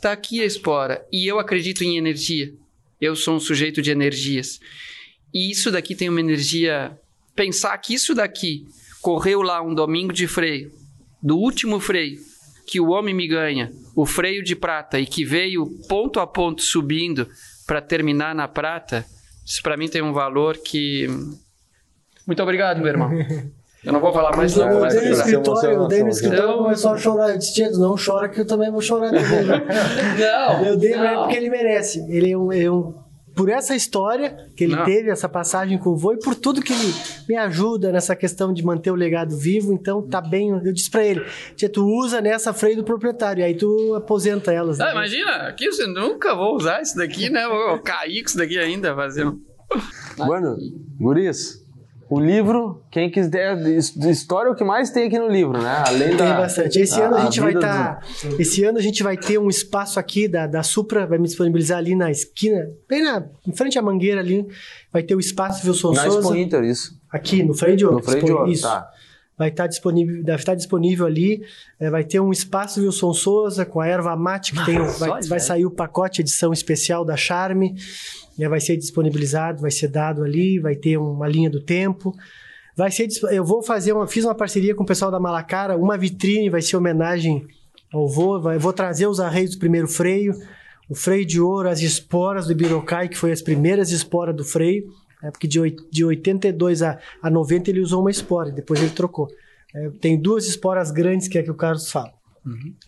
tá aqui a espora. E eu acredito em energia. Eu sou um sujeito de energias. E isso daqui tem uma energia. Pensar que isso daqui correu lá um domingo de freio, do último freio, que o homem me ganha, o freio de prata, e que veio ponto a ponto subindo para terminar na prata, isso para mim tem um valor que. Muito obrigado, meu irmão. Eu não vou falar mais, não. eu vai dei no escritório, eu dei no escritório, Eu- começou a chorar. Eu disse, "Tia, não chora que eu também vou chorar também. Não, Eu dei pra ele porque ele merece. Ele é um, é um- por essa história que ele Não. teve, essa passagem com o vô, e por tudo que ele me ajuda nessa questão de manter o legado vivo, então tá bem. Eu disse pra ele, tia, tu usa nessa freio do proprietário, aí tu aposenta elas. né? Ah, imagina, aqui você nunca vou usar isso daqui, né? Vou cair com isso daqui ainda, fazendo. Bueno, guris, o livro, quem quiser, de história é o que mais tem aqui no livro, né? Além Tem da... bastante. Esse a- ano a a gente vai vida estar. Esse ano a gente vai ter um espaço aqui da, da Supra, vai me disponibilizar ali na esquina, bem na, em frente à mangueira ali. Vai ter o espaço Wilson Na Souza. Expo Inter, isso. Aqui, no Freio de Ouro. No Freio de Ouro, Isso. tá. Vai estar disponível, deve estar disponível ali. É, vai ter um espaço Wilson Souza com a erva mate, que tem, vai, olha vai aí. sair o pacote edição especial da Charme. né, vai ser disponibilizado, vai ser dado ali, vai ter uma linha do tempo. Vai ser, eu vou fazer uma, fiz uma parceria com o pessoal da Malacara, uma vitrine vai ser homenagem ao vô, vai, vou trazer os arreios do primeiro freio, o freio de ouro, as esporas do Ibirocai, que foi as primeiras esporas do freio, né, porque de, de 82 a, a 90 ele usou uma espora, e depois ele trocou. É, tem duas esporas grandes que é que o Carlos fala.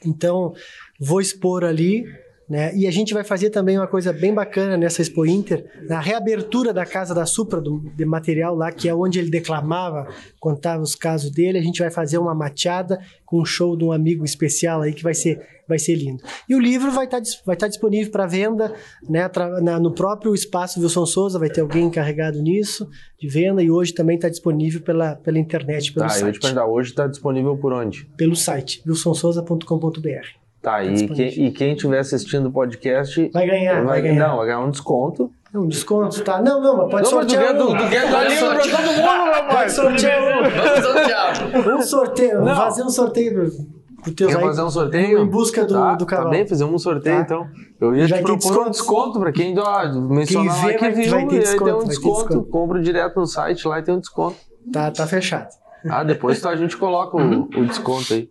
Então, vou expor ali, né? E a gente vai fazer também uma coisa bem bacana nessa Expo Inter, na reabertura da Casa da Supra, do, de material lá, que é onde ele declamava, contava os casos dele. A gente vai fazer uma mateada com um show de um amigo especial aí que vai ser, vai ser lindo. E o livro vai estar vai estar disponível para venda, né? na- no próprio espaço Wilson Souza, vai ter alguém encarregado nisso, de venda, e hoje também está disponível pela, pela internet, pelo Tá, eu ia te site. perguntar, hoje está disponível por onde? Pelo site, wilsonsouza.com.br. Tá, e, disponível. quem, e quem estiver assistindo o podcast... Vai ganhar, vai ganhar. Não, vai ganhar um desconto. Um desconto, tá? Não, não, mas pode Não, mas sortear tu, um. tu quer dar livro pra todo mundo, Pode rapaz. sortear um. Vamos diabo. Um sorteio. Vamos Não. fazer um sorteio pro, teus Quer aí. fazer um sorteio? Em busca do, tá, do cavalo. Tá bem, fizemos um sorteio Tá. então. Eu ia Vai te ter propor um desconto. desconto pra quem ó, mencionar Quem lá vê que vai- viu, vai ter e aí desconto, tem um vai desconto. desconto. Compra direto no site lá e tem um desconto. Tá, tá fechado. Ah, depois então a gente coloca o, o desconto aí.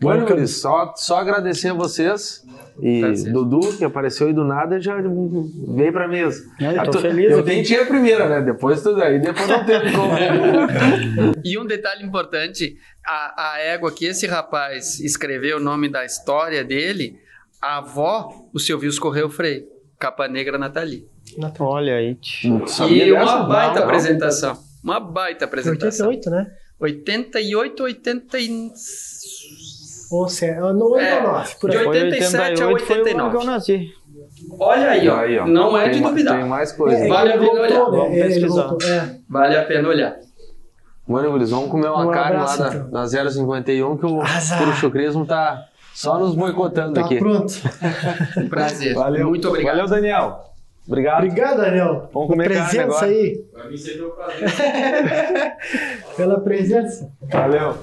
Bueno, Luiz, só, só agradecer a vocês. E Prazer. Dudu, que apareceu aí do nada, já veio pra mesa. É, eu Ah, tô tu- feliz Eu tentei a primeira, né? Depois tudo aí, depois não teve como. E um detalhe importante: a, a égua que esse rapaz escreveu o nome da história dele, a avó, o Silvio Correio Freire, Capa Negra Nathalie. Olha aí. E uma dessa? baita Não, não. apresentação. Uma baita apresentação. 88, né? 88, 80 e... Ou se, no 8 É, ou 9, por de aí. 87 a 88 foi o ano que eu 89. nasci. Olha aí, ó. Aí, ó. Não é Tem de duvidar. Tem mais coisa. É, Vale a pena voltou, olhar, né? vamos Ele pesquisar. voltou, é. Vale a pena olhar. Mano, Luiz, vamos comer uma Um carne abraço, lá da, então. da 051 que o Azar. Puruchucrismo tá só nos boicotando Tá aqui. pronto. Um prazer. Valeu. Muito obrigado. Valeu, Daniel. Obrigado. Obrigado, Daniel. Vamos comer Pela carne presença agora. aí. Pela presença. Valeu.